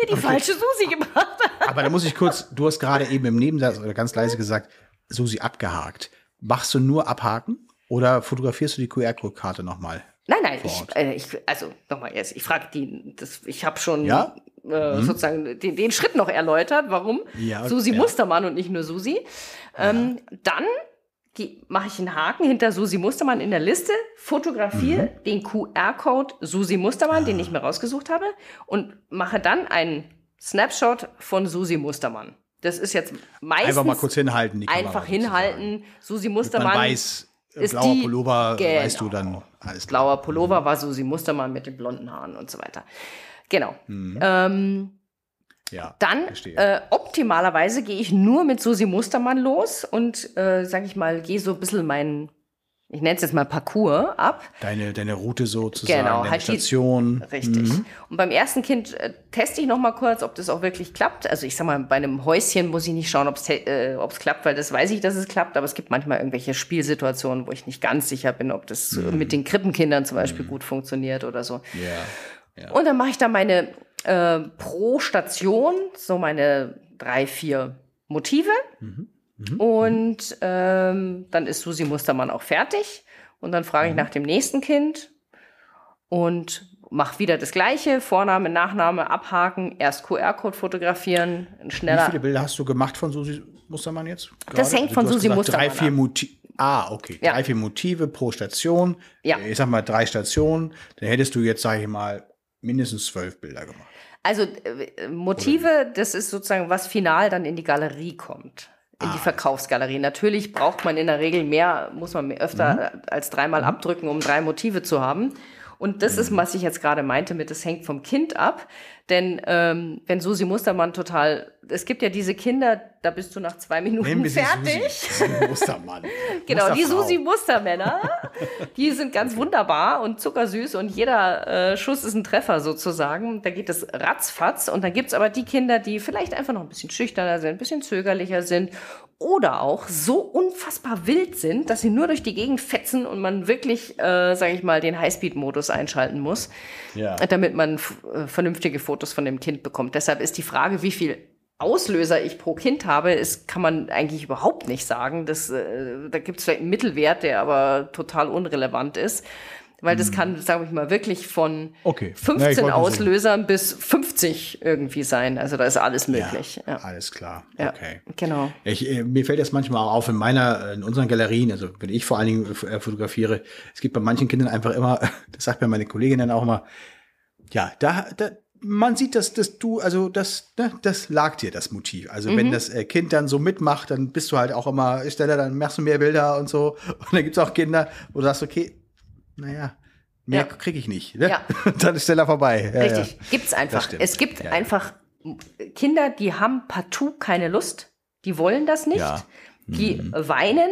mir die falsche Susi gebracht hat. Aber da muss ich kurz, du hast gerade eben im Nebensatz oder ganz leise gesagt, Susi abgehakt. Machst du nur abhaken oder fotografierst du die QR-Code-Karte nochmal? Nein, nein, ich, äh, ich also nochmal jetzt, ich frage die, das, ich habe schon Ja? Mhm. äh, sozusagen den, den Schritt noch erläutert, warum Ja, Susi ja. Mustermann und nicht nur Susi. Ähm, Dann mache ich einen Haken hinter Susi Mustermann in der Liste, fotografiere Mhm. den QR-Code Susi Mustermann, den ich mir rausgesucht habe, und mache dann einen Snapshot von Susi Mustermann. Das ist jetzt meistens Einfach mal kurz hinhalten. Die Kamera einfach sozusagen. hinhalten. Susi Man Mustermann. weiß, äh, ist blauer die- Pullover, Genau. weißt du dann alles blauer Pullover war Susi Mustermann mit den blonden Haaren und so weiter. Genau. Mhm. Ähm, Ja, dann äh, optimalerweise gehe ich nur mit Susi Mustermann los und, äh, sag ich mal, gehe so ein bisschen meinen, ich nenne es jetzt mal Parcours ab. deine, deine Route sozusagen, Genau, deine halt die- Station. Richtig. Mhm. Und beim ersten Kind äh, teste ich noch mal kurz, ob das auch wirklich klappt. Also ich sag mal, bei einem Häuschen muss ich nicht schauen, ob es äh, ob's klappt, weil das weiß ich, dass es klappt. Aber es gibt manchmal irgendwelche Spielsituationen, wo ich nicht ganz sicher bin, ob das äh, mit den Krippenkindern zum Beispiel gut funktioniert oder so. Ja. Ja. Und dann mache ich da meine äh, pro Station, so meine drei, vier Motive. Und ähm, dann ist Susi Mustermann auch fertig. Und dann frage ich nach dem nächsten Kind und mache wieder das Gleiche. Vorname, Nachname, abhaken, erst QR-Code fotografieren, ein Wie schneller. viele Bilder hast du gemacht von Susi Mustermann jetzt? Das gerade? hängt von du hast Susi gesagt, Mustermann Drei, vier. Motive. Ah, okay. Ja. Drei, vier Motive pro Station. Ja. Ich sag mal drei Stationen. Dann hättest du jetzt, sage ich mal, mindestens zwölf Bilder gemacht. Also äh, Motive, das ist sozusagen, was final dann in die Galerie kommt. In Ah. die Verkaufsgalerie. Natürlich braucht man in der Regel mehr, muss man öfter Mhm. äh, als dreimal abdrücken, um drei Motive zu haben. Und das Mhm. ist, was ich jetzt gerade meinte mit, das hängt vom Kind ab. Denn ähm, wenn Susi Mustermann total, es gibt ja diese Kinder, da bist du nach zwei Minuten fertig. Susi. Susi Mustermann. Genau, die. Susi Mustermänner, die sind ganz wunderbar und zuckersüß und jeder äh, Schuss ist ein Treffer sozusagen. Da geht es ratzfatz und dann gibt's aber die Kinder, die vielleicht einfach noch ein bisschen schüchterner sind, ein bisschen zögerlicher sind oder auch so unfassbar wild sind, dass sie nur durch die Gegend fetzen und man wirklich, äh, sage ich mal, den Highspeed-Modus einschalten muss, Ja. damit man äh, vernünftige Fotos von dem Kind bekommt. Deshalb ist die Frage, wie viel Auslöser ich pro Kind habe, ist, kann man eigentlich überhaupt nicht sagen. Das, äh, da gibt es vielleicht einen Mittelwert, der aber total unrelevant ist. Weil das kann, sage ich mal, wirklich von. Okay. Ja, ich 15 wollte nur Auslösern bis 50 irgendwie sein. Also da ist alles möglich. Ja, Alles klar. ja. Okay. genau. Ich, äh, mir fällt das manchmal auch auf in meiner, in unseren Galerien, also wenn ich vor allen Dingen äh, fotografiere, es gibt bei manchen Kindern einfach immer, das sagt mir meine Kollegin dann auch immer, ja, da, da man sieht, dass, dass du, also das, ne, das lag dir, das Motiv. Also Mhm. wenn das äh, Kind dann so mitmacht, dann bist du halt auch immer schneller, dann machst du mehr Bilder und so. Und dann gibt's auch Kinder, wo du sagst, okay, naja, mehr Ja. krieg ich nicht. Ne? Ja. dann ist schneller vorbei. Ja, Richtig, Ja. gibt's einfach. Es gibt Ja, einfach Kinder, die haben partout keine Lust, die wollen das nicht, die weinen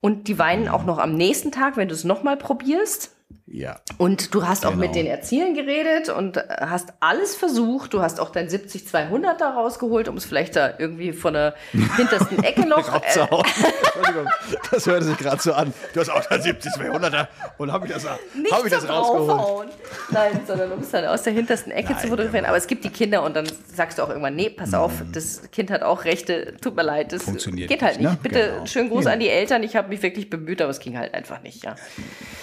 und die weinen auch noch am nächsten Tag, wenn du es nochmal probierst. Ja. Und du hast auch Genau. mit den Erziehern geredet und äh, hast alles versucht. Du hast auch dein 70-200 da rausgeholt, um es vielleicht da irgendwie von der hintersten Ecke noch. Äh, Rauszuhauen. Entschuldigung, das hörte sich gerade so an. Du hast auch da 70, 200er und habe ich das, nicht hab ich das rausgeholt. Nein, sondern um es dann aus der hintersten Ecke Nein, zu fotografieren. Aber es gibt die Kinder und dann sagst du auch irgendwann, nee, pass auf, das Kind hat auch Rechte, tut mir leid, das Mhm. Funktioniert geht halt nicht, ne? Bitte Genau. schönen Gruß Ja. an die Eltern, ich habe mich wirklich bemüht, aber es ging halt einfach nicht, ja.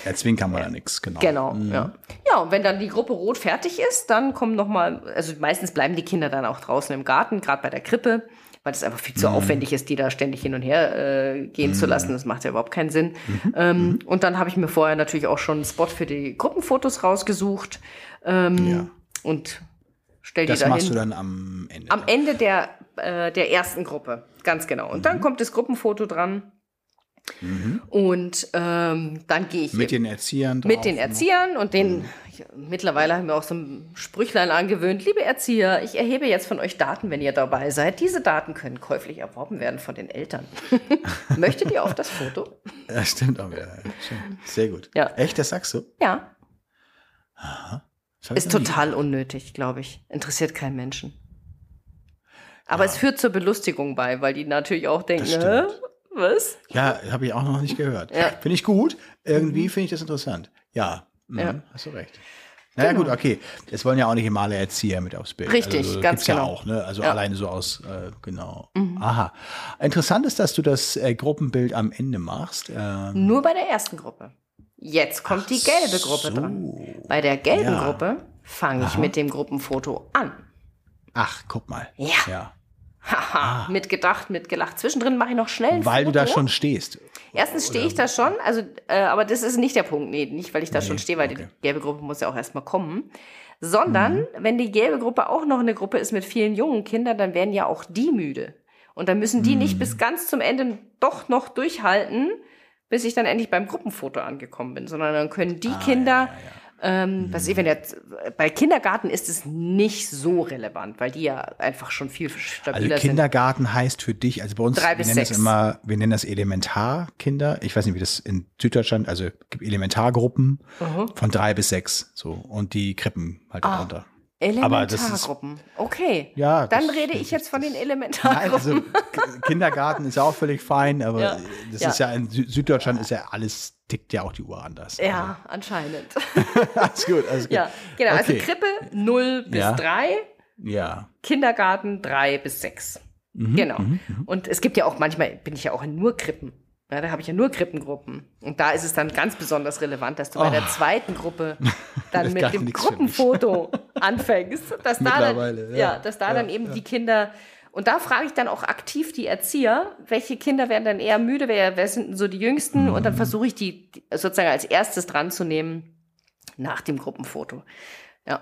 Erzwingen kann man da nichts, genau. Genau, ja. Ja, und wenn dann die Gruppe rot fertig ist, dann kommen noch mal, also meistens bleiben die Kinder dann auch draußen im Garten, gerade bei der Krippe, weil es einfach viel zu aufwendig ist, die da ständig hin und her äh, gehen zu lassen. Das macht ja überhaupt keinen Sinn. Ähm, Und dann habe ich mir vorher natürlich auch schon einen Spot für die Gruppenfotos rausgesucht ähm, Ja. und stell die Das da machst du dann am Ende. Am Ende der, äh, der ersten Gruppe, ganz genau. Und Mhm. dann kommt das Gruppenfoto dran. Und ähm, dann gehe ich mit den Erziehern mit den ne? Erziehern und den, ich, mittlerweile haben wir auch so ein Sprüchlein angewöhnt. Liebe Erzieher, ich erhebe jetzt von euch Daten, wenn ihr dabei seid. Diese Daten können käuflich erworben werden von den Eltern. Möchtet ihr auf das Foto? Ja, stimmt auch wieder. Sehr gut. Ja. Echt, das sagst du? Ja. Ich Ist total unnötig, glaube ich. Interessiert keinen Menschen. Aber es führt zur Belustigung bei, weil die natürlich auch denken. Was? Ja, habe ich auch noch nicht gehört. Ja. Finde ich gut. Irgendwie finde ich das interessant. Ja, mhm, Ja. Genau. hast du recht. Naja, gut, okay. Es wollen ja auch nicht immer alle Erzieher mit aufs Bild. Richtig, also, ganz gibt's genau. Ja auch, ne? Also Ja. Mhm. alleine so aus, äh, genau. Aha. Interessant ist, dass du das äh, Gruppenbild am Ende machst. Ähm, Nur bei der ersten Gruppe. Jetzt kommt die gelbe Gruppe so. dran. Bei der gelben Ja. Gruppe fange ich mit dem Gruppenfoto an. Ach, guck mal. Ja. ja. Haha, mitgedacht, mitgelacht. Zwischendrin mache ich noch schnell ein Ah. Weil du Foto. da schon stehst. Erstens stehe ich da schon, also, äh, aber das ist nicht der Punkt. Nee, nicht, weil ich da schon stehe, weil okay. Mhm. die gelbe Gruppe muss ja auch erstmal kommen. Sondern, wenn die gelbe Gruppe auch noch eine Gruppe ist mit vielen jungen Kindern, dann werden ja auch die müde. Und dann müssen die Mhm. nicht bis ganz zum Ende doch noch durchhalten, bis ich dann endlich beim Gruppenfoto angekommen bin, sondern dann können Ah, die Kinder, ähm, was ich, wenn jetzt, bei Kindergarten ist es nicht so relevant, weil die ja einfach schon viel Also stabiler sind. Kindergarten heißt für dich, also bei uns, Drei wir nennen das sechs. immer, wir nennen das Elementarkinder. Ich weiß nicht, wie das in Süddeutschland, also gibt Elementargruppen von drei bis sechs, so und die Krippen halt Ah. darunter. Elementargruppen. Okay. Ja, Dann rede ich jetzt von den Nein, Elementargruppen. also Kindergarten ist ja auch völlig fein, aber Ja. das Ja. ist ja in Sü Süddeutschland ist ja alles tickt ja auch die Uhr anders. ja, anscheinend. Also, alles gut, alles gut. ja, genau. Also Okay. Krippe 0 bis Ja. 3, Ja. Kindergarten 3 bis 6. Mhm, Genau. Und es gibt ja auch manchmal, bin ich ja auch in nur Krippen. Ja, da habe ich ja nur Krippengruppen. Und da ist es dann ganz besonders relevant, dass du bei der zweiten Gruppe dann mit dem. Gruppenfoto anfängst. Dass da dann, Mittlerweile, ja. ja. dass da dann eben die Kinder. Und da frage ich dann auch aktiv die Erzieher, welche Kinder werden dann eher müde, wer, wer sind denn so die Jüngsten? Und Mhm. dann versuche ich die sozusagen als erstes dran zu nehmen nach dem Gruppenfoto. Ja.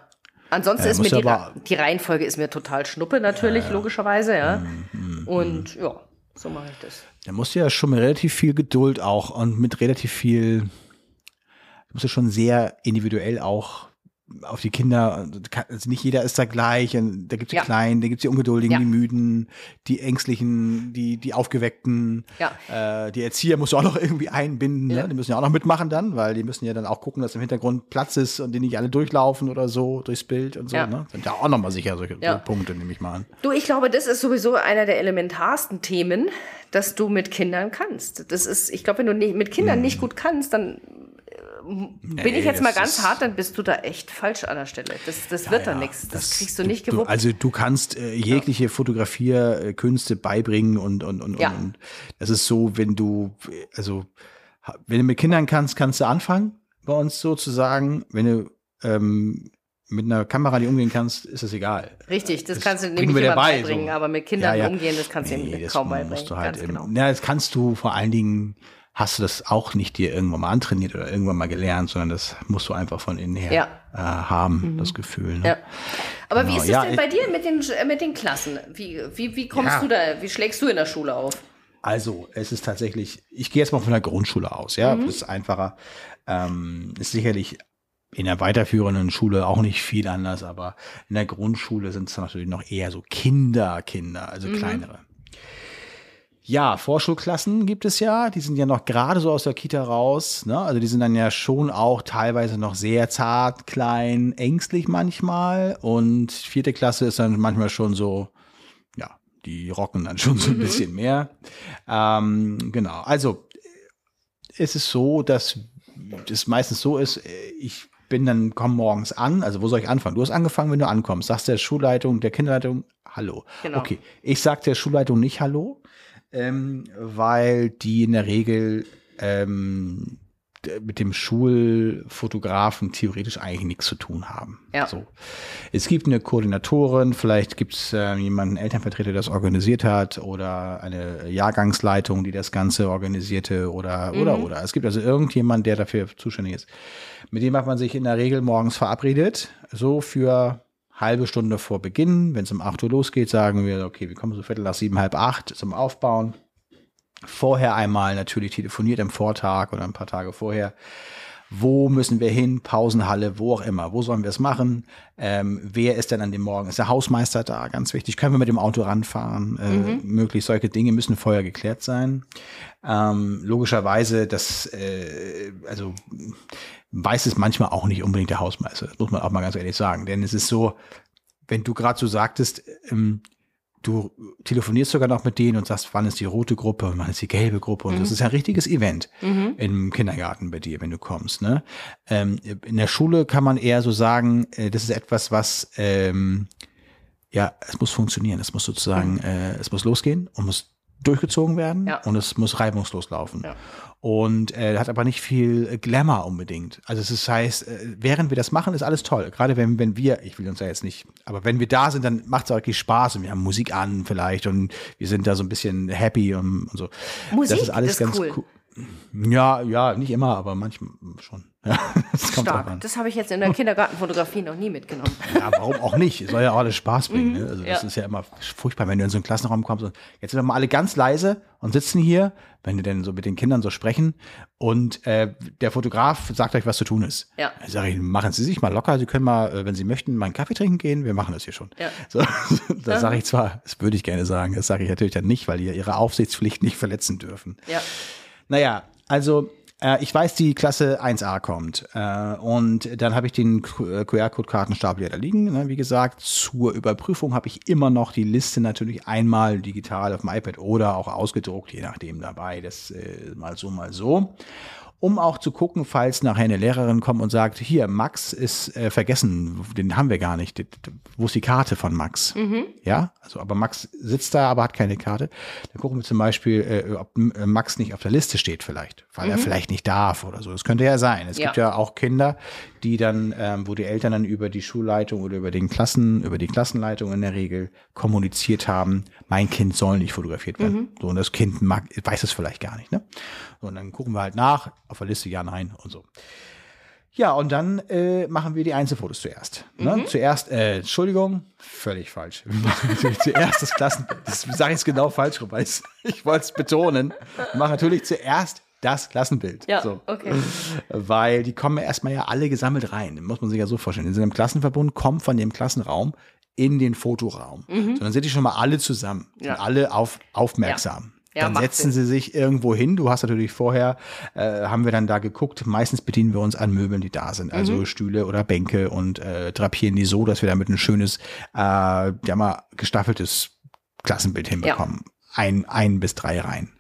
Ansonsten Ja, ist mir die, die Reihenfolge ist mir total schnuppe natürlich, logischerweise, ja. Mhm, Und ja, so mache ich das. Da musst du ja schon mit relativ viel Geduld auch und mit relativ viel musst du schon sehr individuell auch auf die Kinder, also nicht jeder ist da gleich, und da gibt es die Ja. Kleinen, da gibt es die Ungeduldigen, Ja. die Müden, die Ängstlichen, die, die Aufgeweckten, Ja. äh, die Erzieher musst du auch noch irgendwie einbinden, Ja. ne? die müssen ja auch noch mitmachen dann, weil die müssen ja dann auch gucken, dass im Hintergrund Platz ist und die nicht alle durchlaufen oder so durchs Bild und so, Ja. ne? Sind ja auch nochmal sicher solche Ja. so Punkte, nehme ich mal an. Du, ich glaube, das ist sowieso einer der elementarsten Themen, dass du mit Kindern kannst. Das ist, ich glaube, wenn du nicht, mit Kindern nicht gut kannst, dann bin ich jetzt mal das ganz hart, dann bist du da echt falsch an der Stelle. Das, das wird dann Ja, nichts. Das, kriegst du nicht Du, gewuppt. also du kannst äh, jegliche Fotografierkünste beibringen und, und, und, Ja. und das ist so, wenn du, also wenn du mit Kindern kannst, kannst du anfangen, bei uns sozusagen. Wenn du ähm, mit einer Kamera nicht umgehen kannst, ist das egal. Richtig, das, das kannst du nämlich immer bei, beibringen, so. aber mit Kindern Ja, ja. umgehen, das kannst du Nee, das kaum beibringen. du halt im- genau. Ja, das kannst du vor allen Dingen, hast du das auch nicht dir irgendwann mal antrainiert oder irgendwann mal gelernt, sondern das musst du einfach von innen her Ja. Mhm. äh, haben, das Gefühl. Ne? Ja. Aber wie Genau. ist es Ja, denn bei dir mit den, mit den Klassen? Wie, wie, wie kommst du da, wie schlägst du in der Schule auf? Also, es ist tatsächlich, ich gehe jetzt mal von der Grundschule aus, ja, Mhm. das ist einfacher. Ähm, ist sicherlich in der weiterführenden Schule auch nicht viel anders, aber in der Grundschule sind es natürlich noch eher so Kinder, Kinder, also Mhm. kleinere. Ja, Vorschulklassen gibt es ja, die sind ja noch gerade so aus der Kita raus, ne? Also die sind dann ja schon auch teilweise noch sehr zart, klein, ängstlich manchmal und vierte Klasse ist dann manchmal schon so, ja, die rocken dann schon so ein bisschen mehr. Ähm, genau, also es ist so, dass es meistens so ist, ich bin dann, komm morgens an, also wo soll ich anfangen? Du hast angefangen, wenn du ankommst, sagst der Schulleitung, der Kinderleitung, hallo. Genau. Okay, ich sag der Schulleitung nicht hallo, ähm, weil die in der Regel ähm, mit dem Schulfotografen theoretisch eigentlich nichts zu tun haben. Ja. So. Es gibt eine Koordinatorin, vielleicht gibt es äh, jemanden, einen Elternvertreter, der das organisiert hat, oder eine Jahrgangsleitung, die das Ganze organisierte, oder, oder, oder. Es gibt also irgendjemand, der dafür zuständig ist. Mit dem hat man sich in der Regel morgens verabredet, so für halbe Stunde vor Beginn. Wenn es um 8 Uhr losgeht, sagen wir, okay, wir kommen so Viertel nach sieben, halb acht zum Aufbauen. Vorher einmal natürlich telefoniert am Vortag oder ein paar Tage vorher. Wo müssen wir hin? Pausenhalle, wo auch immer. Wo sollen wir es machen? Ähm, wer ist denn an dem Morgen? Ist der Hausmeister da? Ganz wichtig. Können wir mit dem Auto ranfahren? Äh, Möglich solche Dinge müssen vorher geklärt sein. Ähm, logischerweise, das, äh, also weiß es manchmal auch nicht unbedingt der Hausmeister. Das muss man auch mal ganz ehrlich sagen. Denn es ist so, wenn du gerade so sagtest, ähm, du telefonierst sogar noch mit denen und sagst, wann ist die rote Gruppe und wann ist die gelbe Gruppe. Und das ist ja ein richtiges Event im Kindergarten bei dir, wenn du kommst. Ne? Ähm, in der Schule kann man eher so sagen, äh, das ist etwas, was ähm, ja, es muss funktionieren. Es muss sozusagen, äh, es muss losgehen und muss durchgezogen werden Ja. und es muss reibungslos laufen. Ja. Und äh, hat aber nicht viel äh, Glamour unbedingt. Also es ist, heißt, äh, während wir das machen, ist alles toll. Gerade wenn, wenn wir, ich will uns ja jetzt nicht, aber wenn wir da sind, dann macht es auch wirklich Spaß und wir haben Musik an vielleicht und wir sind da so ein bisschen happy und, und so. Musik, das ist alles das ist ganz cool. cool. Ja, ja, nicht immer, aber manchmal schon. Ja, das kommt drauf an. Stark. Das habe ich jetzt in der Kindergartenfotografie noch nie mitgenommen. Ja, warum auch nicht? Es soll ja auch alles Spaß bringen. Ne? Also das ja. ist ja immer furchtbar, wenn du in so einen Klassenraum kommst und jetzt sind wir mal alle ganz leise und sitzen hier, wenn wir denn so mit den Kindern so sprechen und äh, der Fotograf sagt euch, was zu tun ist. Ja. Dann sage ich, machen Sie sich mal locker, Sie können mal, äh, wenn Sie möchten, mal einen Kaffee trinken gehen, wir machen das hier schon. Ja. So, das sage ich zwar, das würde ich gerne sagen, das sage ich natürlich dann nicht, weil die ihre Aufsichtspflicht nicht verletzen dürfen. Ja. Naja, also äh, ich weiß, die Klasse 1a kommt. Äh, und dann habe ich den Q- äh, QR-Code-Kartenstapel ja da liegen. Ne? Wie gesagt, zur Überprüfung habe ich immer noch die Liste natürlich einmal digital auf dem iPad oder auch ausgedruckt, je nachdem dabei. Das äh, mal so, mal so. Um auch zu gucken, falls nachher eine Lehrerin kommt und sagt, hier, Max ist äh, vergessen, den haben wir gar nicht. Wo ist die Karte von Max? Ja, also aber Max sitzt da, aber hat keine Karte. Dann gucken wir zum Beispiel, äh, ob äh, Max nicht auf der Liste steht vielleicht, weil er vielleicht nicht darf oder so. Das könnte ja sein. Es Ja. gibt ja auch Kinder, die dann, ähm, wo die Eltern dann über die Schulleitung oder über den Klassen, über die Klassenleitung in der Regel kommuniziert haben, mein Kind soll nicht fotografiert werden. So, und das Kind mag, weiß es vielleicht gar nicht. Ne? So, und dann gucken wir halt nach, auf der Liste ja, nein und so. Ja, und dann äh, machen wir die Einzelfotos zuerst. Ne? Zuerst, äh, Entschuldigung, völlig falsch. Wir machen natürlich zuerst das Klassenbild. Das sage ich jetzt genau falsch rum, weil ich, ich wollte es betonen. Wir machen natürlich zuerst das Klassenbild. Ja, so. okay. Weil die kommen ja erstmal ja alle gesammelt rein. Muss man sich ja so vorstellen. In so einem Klassenverbund kommt von dem Klassenraum in den Fotoraum. So, dann sind die schon mal alle zusammen. Mhm. Ja. Sind alle auf, aufmerksam. Ja, dann macht setzen Sinn. sie sich irgendwo hin. Du hast natürlich vorher, äh, haben wir dann da geguckt. Meistens bedienen wir uns an Möbeln, die da sind. Also Mhm. Stühle oder Bänke und äh, drapieren die so, dass wir damit ein schönes, äh, ja mal gestaffeltes Klassenbild hinbekommen. Ein, ein bis drei Reihen.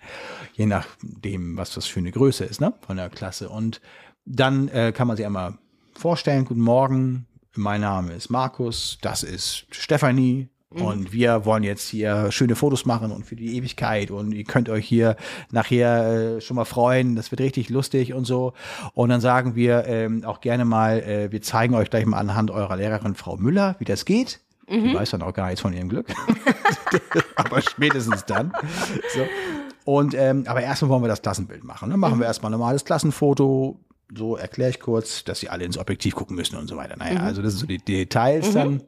Je nachdem, was das für eine Größe ist, ne? Von der Klasse. Und dann äh, kann man sich einmal vorstellen, guten Morgen, mein Name ist Markus, das ist Stefanie. Und wir wollen jetzt hier schöne Fotos machen und für die Ewigkeit. Und ihr könnt euch hier nachher äh, schon mal freuen. Das wird richtig lustig und so. Und dann sagen wir ähm, auch gerne mal, äh, wir zeigen euch gleich mal anhand eurer Lehrerin Frau Müller, wie das geht. Die weiß dann auch gar nichts von ihrem Glück. aber spätestens dann. So. Und ähm, aber erstmal wollen wir das Klassenbild machen. Dann machen wir erstmal ein normales Klassenfoto. So erkläre ich kurz, dass sie alle ins Objektiv gucken müssen und so weiter. Naja, also das sind so die Details dann.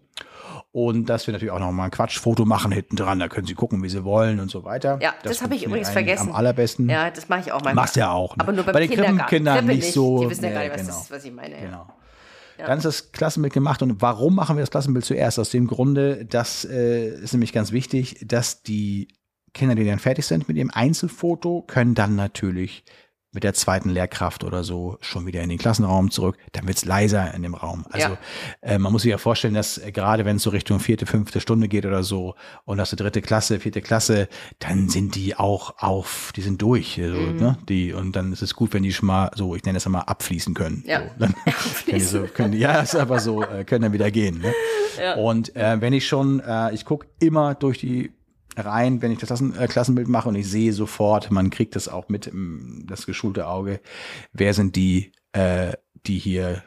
Und dass wir natürlich auch noch mal ein Quatschfoto machen hinten dran. Da können sie gucken, wie sie wollen und so weiter. Ja, das habe ich übrigens vergessen. Am allerbesten. Ja, das mache ich auch manchmal. Machst ja auch. Ne? Aber nur Bei den. Krippenkindern Krippe nicht so. Die wissen ja gar Nee, nicht, was, genau. das, was ich meine. Ja. Genau. Dann ist das Klassenbild gemacht. Und warum machen wir das Klassenbild zuerst? Aus dem Grunde, das äh, ist nämlich ganz wichtig, dass die Kinder, die dann fertig sind mit ihrem Einzelfoto, können dann natürlich mit der zweiten Lehrkraft oder so schon wieder in den Klassenraum zurück. Dann wird's leiser in dem Raum. Also Ja. äh, man muss sich ja vorstellen, dass äh, gerade wenn es so Richtung vierte, fünfte Stunde geht oder so und das ist die dritte Klasse, vierte Klasse, dann sind die auch auf, die sind durch. Also, Mhm. ne? die, und dann ist es gut, wenn die schon mal so, ich nenne das mal abfließen können. Ja. So, dann können die so, können die, ja, ist aber so, äh, können dann wieder gehen. Ne? Und äh, wenn ich schon, äh, ich gucke immer durch die Reihen, wenn ich das Klassen, äh, Klassenbild mache und ich sehe sofort, man kriegt das auch mit, im, das geschulte Auge, wer sind die, äh, die hier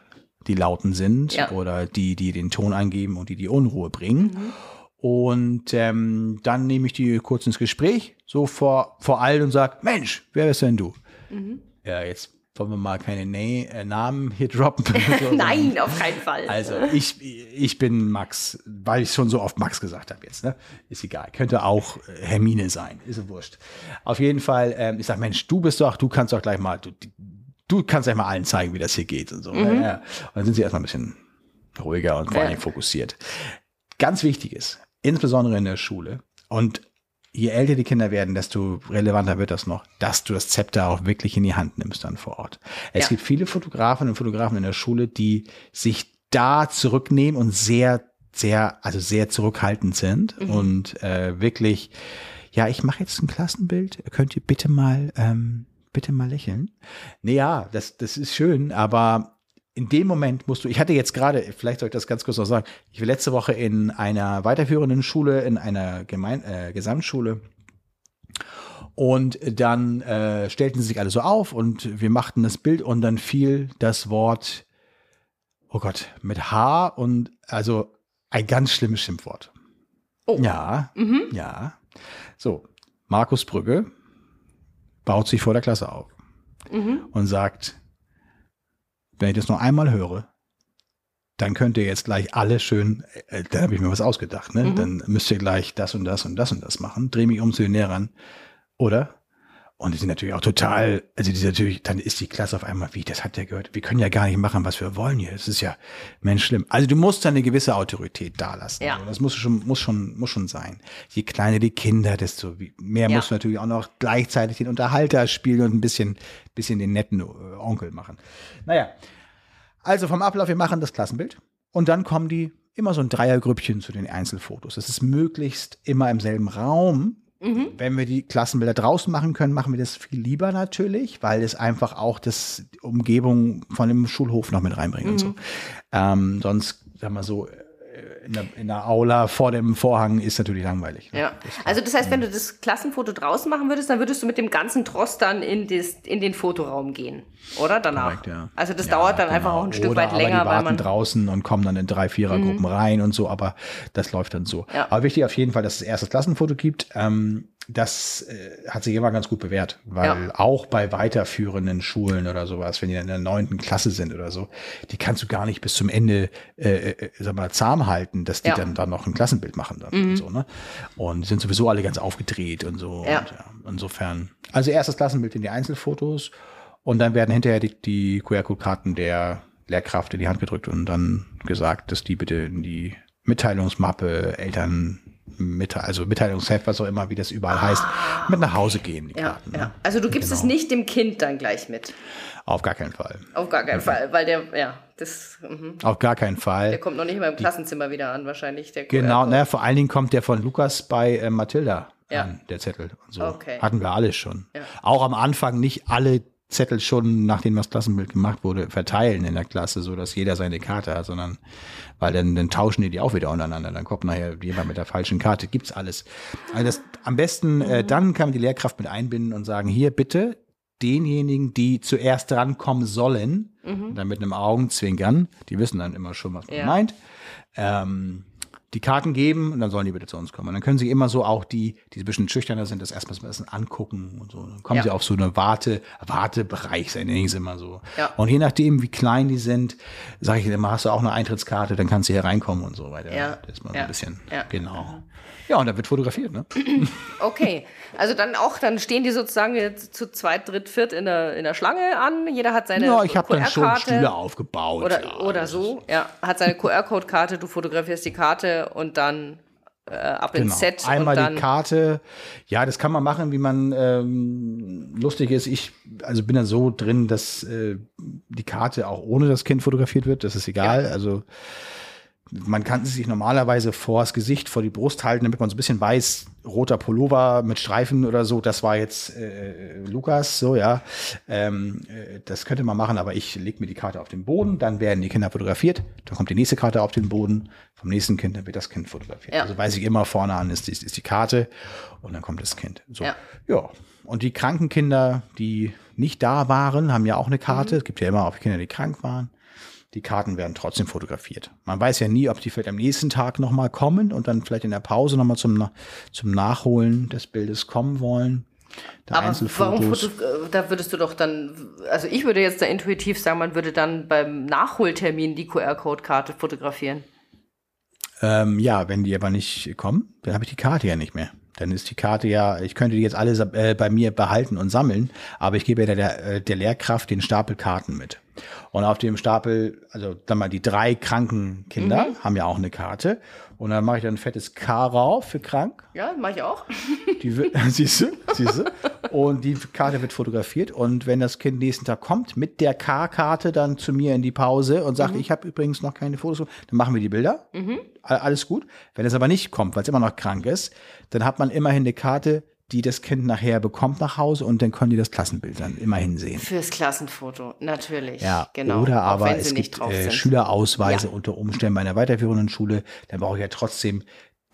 die Lauten sind Ja. oder die, die den Ton angeben und die die Unruhe bringen. Und ähm, dann nehme ich die kurz ins Gespräch, so vor, vor allen und sage, Mensch, wer bist denn du? Ja, jetzt wollen wir mal keine Na äh, Namen hier droppen. So, Nein, auf keinen Fall. also ich, ich bin Max, weil ich schon so oft Max gesagt habe jetzt. Ne? Ist egal. Könnte auch äh, Hermine sein. Ist ja wurscht. Auf jeden Fall, ähm, ich sag, Mensch, du bist doch, du kannst doch gleich mal, du, du kannst gleich mal allen zeigen, wie das hier geht und so. Ja, ja. Und dann sind sie erstmal ein bisschen ruhiger und vor Ja. allem fokussiert. Ganz wichtig ist, insbesondere in der Schule und je älter die Kinder werden, desto relevanter wird das noch, dass du das Zepter auch wirklich in die Hand nimmst dann vor Ort. Es Ja. gibt viele Fotografinnen und Fotografen in der Schule, die sich da zurücknehmen und sehr, sehr, also sehr zurückhaltend sind und äh, wirklich, ja, ich mache jetzt ein Klassenbild, könnt ihr bitte mal, ähm, bitte mal lächeln. Naja, das, das ist schön, aber in dem Moment musst du, ich hatte jetzt gerade, vielleicht soll ich das ganz kurz noch sagen, ich war letzte Woche in einer weiterführenden Schule, in einer Gemein äh, Gesamtschule. Und dann äh, stellten sie sich alle so auf und wir machten das Bild und dann fiel das Wort, oh Gott, mit H und also ein ganz schlimmes Schimpfwort. Oh. Ja, ja. So, Markus Brügge baut sich vor der Klasse auf und sagt, wenn ich das noch einmal höre, dann könnt ihr jetzt gleich alle schön, äh, da habe ich mir was ausgedacht, ne? Dann müsst ihr gleich das und das und das und das machen. Dreh mich um zu den Lehrern. Oder? Und die sind natürlich auch total, also die sind natürlich, dann ist die Klasse auf einmal, wie, das hat der gehört. Wir können ja gar nicht machen, was wir wollen hier. Das ist ja, Mensch, schlimm. Also du musst da eine gewisse Autorität dalassen. Ja. Das muss schon, muss schon, muss schon sein. Je kleiner die Kinder, desto mehr Ja. musst du natürlich auch noch gleichzeitig den Unterhalter spielen und ein bisschen, bisschen den netten äh, Onkel machen. Naja, also vom Ablauf, wir machen das Klassenbild und dann kommen die immer so ein Dreiergrüppchen zu den Einzelfotos. Das ist möglichst immer im selben Raum. Wenn wir die Klassenbilder draußen machen können, machen wir das viel lieber natürlich, weil es einfach auch das die Umgebung von dem Schulhof noch mit reinbringt und so. Ähm, sonst, sagen wir so, in der, in der Aula vor dem Vorhang ist natürlich langweilig. ne? Ja. Also das heißt, wenn du das Klassenfoto draußen machen würdest, dann würdest du mit dem ganzen Tross dann in, das, in den Fotoraum gehen, oder? Danach. Korrekt, ja. Also das Ja, dauert dann einfach genau. auch ein Stück Oder weit aber länger, die weil warten man. Mhm. draußen und kommen dann in drei, vierer Gruppen rein und so, aber das läuft dann so. Ja. Aber wichtig auf jeden Fall, dass es erst das Klassenfoto gibt. Ähm, das äh, hat sich immer ganz gut bewährt, weil Ja. auch bei weiterführenden Schulen oder sowas, wenn die in der neunten Klasse sind oder so, die kannst du gar nicht bis zum Ende, äh, äh, sag mal, zahm halten, dass die Ja. Mhm. dann, dann noch ein Klassenbild machen dann und so, ne? Und die sind sowieso alle ganz aufgedreht und so. Ja. Und, ja, insofern. Also erst das Klassenbild in die Einzelfotos und dann werden hinterher die, die QR-Code-Karten der Lehrkraft in die Hand gedrückt und dann gesagt, dass die bitte in die Mitteilungsmappe, Eltern, Mitte, also Mitteilungsheft, was auch immer, wie das überall heißt, mit nach Hause gehen, die Ja, Karten. ja. Ne? Also du gibst es Genau. nicht dem Kind dann gleich mit. Auf gar keinen Fall. Auf gar keinen Fall, weil der, ja, das, mhm. Auf gar keinen Fall. der kommt noch nicht mal im Klassenzimmer wieder an, wahrscheinlich. Der Genau, naja, vor allen Dingen kommt der von Lukas bei äh, Mathilda Ja. an, der Zettel. Und so. Okay. Hatten wir alles schon. Ja. Auch am Anfang nicht alle Zettel schon, nachdem das Klassenbild gemacht wurde, verteilen in der Klasse, so dass jeder seine Karte hat, sondern weil dann, dann tauschen die die auch wieder untereinander. Dann kommt nachher jemand mit der falschen Karte. Gibt's alles. Also das, am besten, äh, dann kann man die Lehrkraft mit einbinden und sagen, hier bitte denjenigen, die zuerst drankommen sollen, dann mit einem Augenzwinkern, die wissen dann immer schon, was man Ja. meint, ähm, die Karten geben und dann sollen die bitte zu uns kommen. Und dann können sie immer so auch die, die ein bisschen schüchterner sind, das erstmal ein bisschen angucken und so. Dann kommen Ja. sie auf so eine Warte, Wartebereich, nenne ich es immer so. Ja. Und je nachdem, wie klein die sind, sage ich immer, hast du auch eine Eintrittskarte, dann kannst du hier reinkommen und so weiter. Ja. Das ist mal so ein bisschen, genau. Ja, und da wird fotografiert, ne? Okay, also dann auch, dann stehen die sozusagen jetzt zu zweit, dritt, viert in der, in der Schlange an. Jeder hat seine Ja, ich habe dann schon QR-Karte. Stühle aufgebaut. Oder, ja, oder so, ja. Hat seine QR-Code-Karte, du fotografierst die Karte und dann äh, ab Genau. ins Set Einmal und dann. die Karte. Ja, das kann man machen, wie man ähm, lustig ist. Ich also bin da so drin, dass äh, die Karte auch ohne das Kind fotografiert wird. Das ist egal. Also man kann sie sich normalerweise vors Gesicht, vor die Brust halten, damit man so ein bisschen weiß, roter Pullover mit Streifen oder so. Das war jetzt äh, Lukas, so ja. Ähm, äh, das könnte man machen, aber ich lege mir die Karte auf den Boden, dann werden die Kinder fotografiert, dann kommt die nächste Karte auf den Boden, vom nächsten Kind, dann wird das Kind fotografiert. Ja. Also weiß ich immer vorne an ist, ist, ist die Karte und dann kommt das Kind. So. Ja. ja. Und die kranken Kinder, die nicht da waren, haben ja auch eine Karte. Es gibt ja immer auch Kinder, die krank waren. Die Karten werden trotzdem fotografiert. Man weiß ja nie, ob die vielleicht am nächsten Tag nochmal kommen und dann vielleicht in der Pause nochmal zum, zum Nachholen des Bildes kommen wollen. Der Aber warum äh, da würdest du doch dann, also ich würde jetzt da intuitiv sagen, man würde dann beim Nachholtermin die QR-Code-Karte fotografieren. Ähm, ja, wenn die aber nicht kommen, dann habe ich die Karte ja nicht mehr. Dann ist die Karte ja, ich könnte die jetzt alle äh, bei mir behalten und sammeln, aber ich gebe ja der, der, äh, der Lehrkraft den Stapel Karten mit. Und auf dem Stapel, also dann mal die drei kranken Kinder haben ja auch eine Karte. Und dann mache ich dann ein fettes K rauf für krank. Ja, mache ich auch. Die wird, siehst du, siehst du? Und die Karte wird fotografiert. Und wenn das Kind nächsten Tag kommt, mit der K-Karte dann zu mir in die Pause und sagt, ich habe übrigens noch keine Fotos, dann machen wir die Bilder. A- Alles gut. Wenn es aber nicht kommt, weil es immer noch krank ist, dann hat man immerhin eine Karte, die das Kind nachher bekommt nach Hause und dann können die das Klassenbild dann immerhin sehen. Fürs Klassenfoto, natürlich. Ja, genau. oder aber es sie nicht gibt äh. Schülerausweise Ja. unter Umständen bei einer weiterführenden Schule. Dann brauche ich ja trotzdem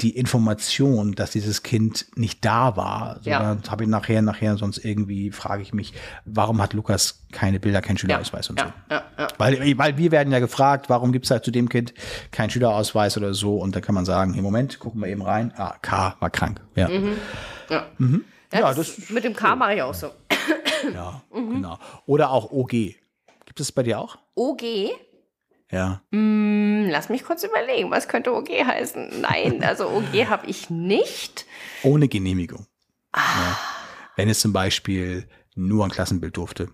die Information, dass dieses Kind nicht da war. So, Ja. Habe ich nachher, nachher sonst irgendwie, frage ich mich, warum hat Lukas keine Bilder, keinen Schülerausweis und ja, so. ja, ja. Weil, weil wir werden ja gefragt, warum gibt es halt zu dem Kind keinen Schülerausweis oder so. Und da kann man sagen, im Moment, gucken wir eben rein. Ah, K war krank. Ja, Ja, Ja, das, das- mit dem K mache ich auch so. ja Mhm. genau. Oder auch OG. Gibt es bei dir auch? OG? Ja. Hm, lass mich kurz überlegen, was könnte OG heißen? Nein, also OG habe ich nicht. Ohne Genehmigung. Ah. Ja. Wenn es zum Beispiel nur ein Klassenbild durfte.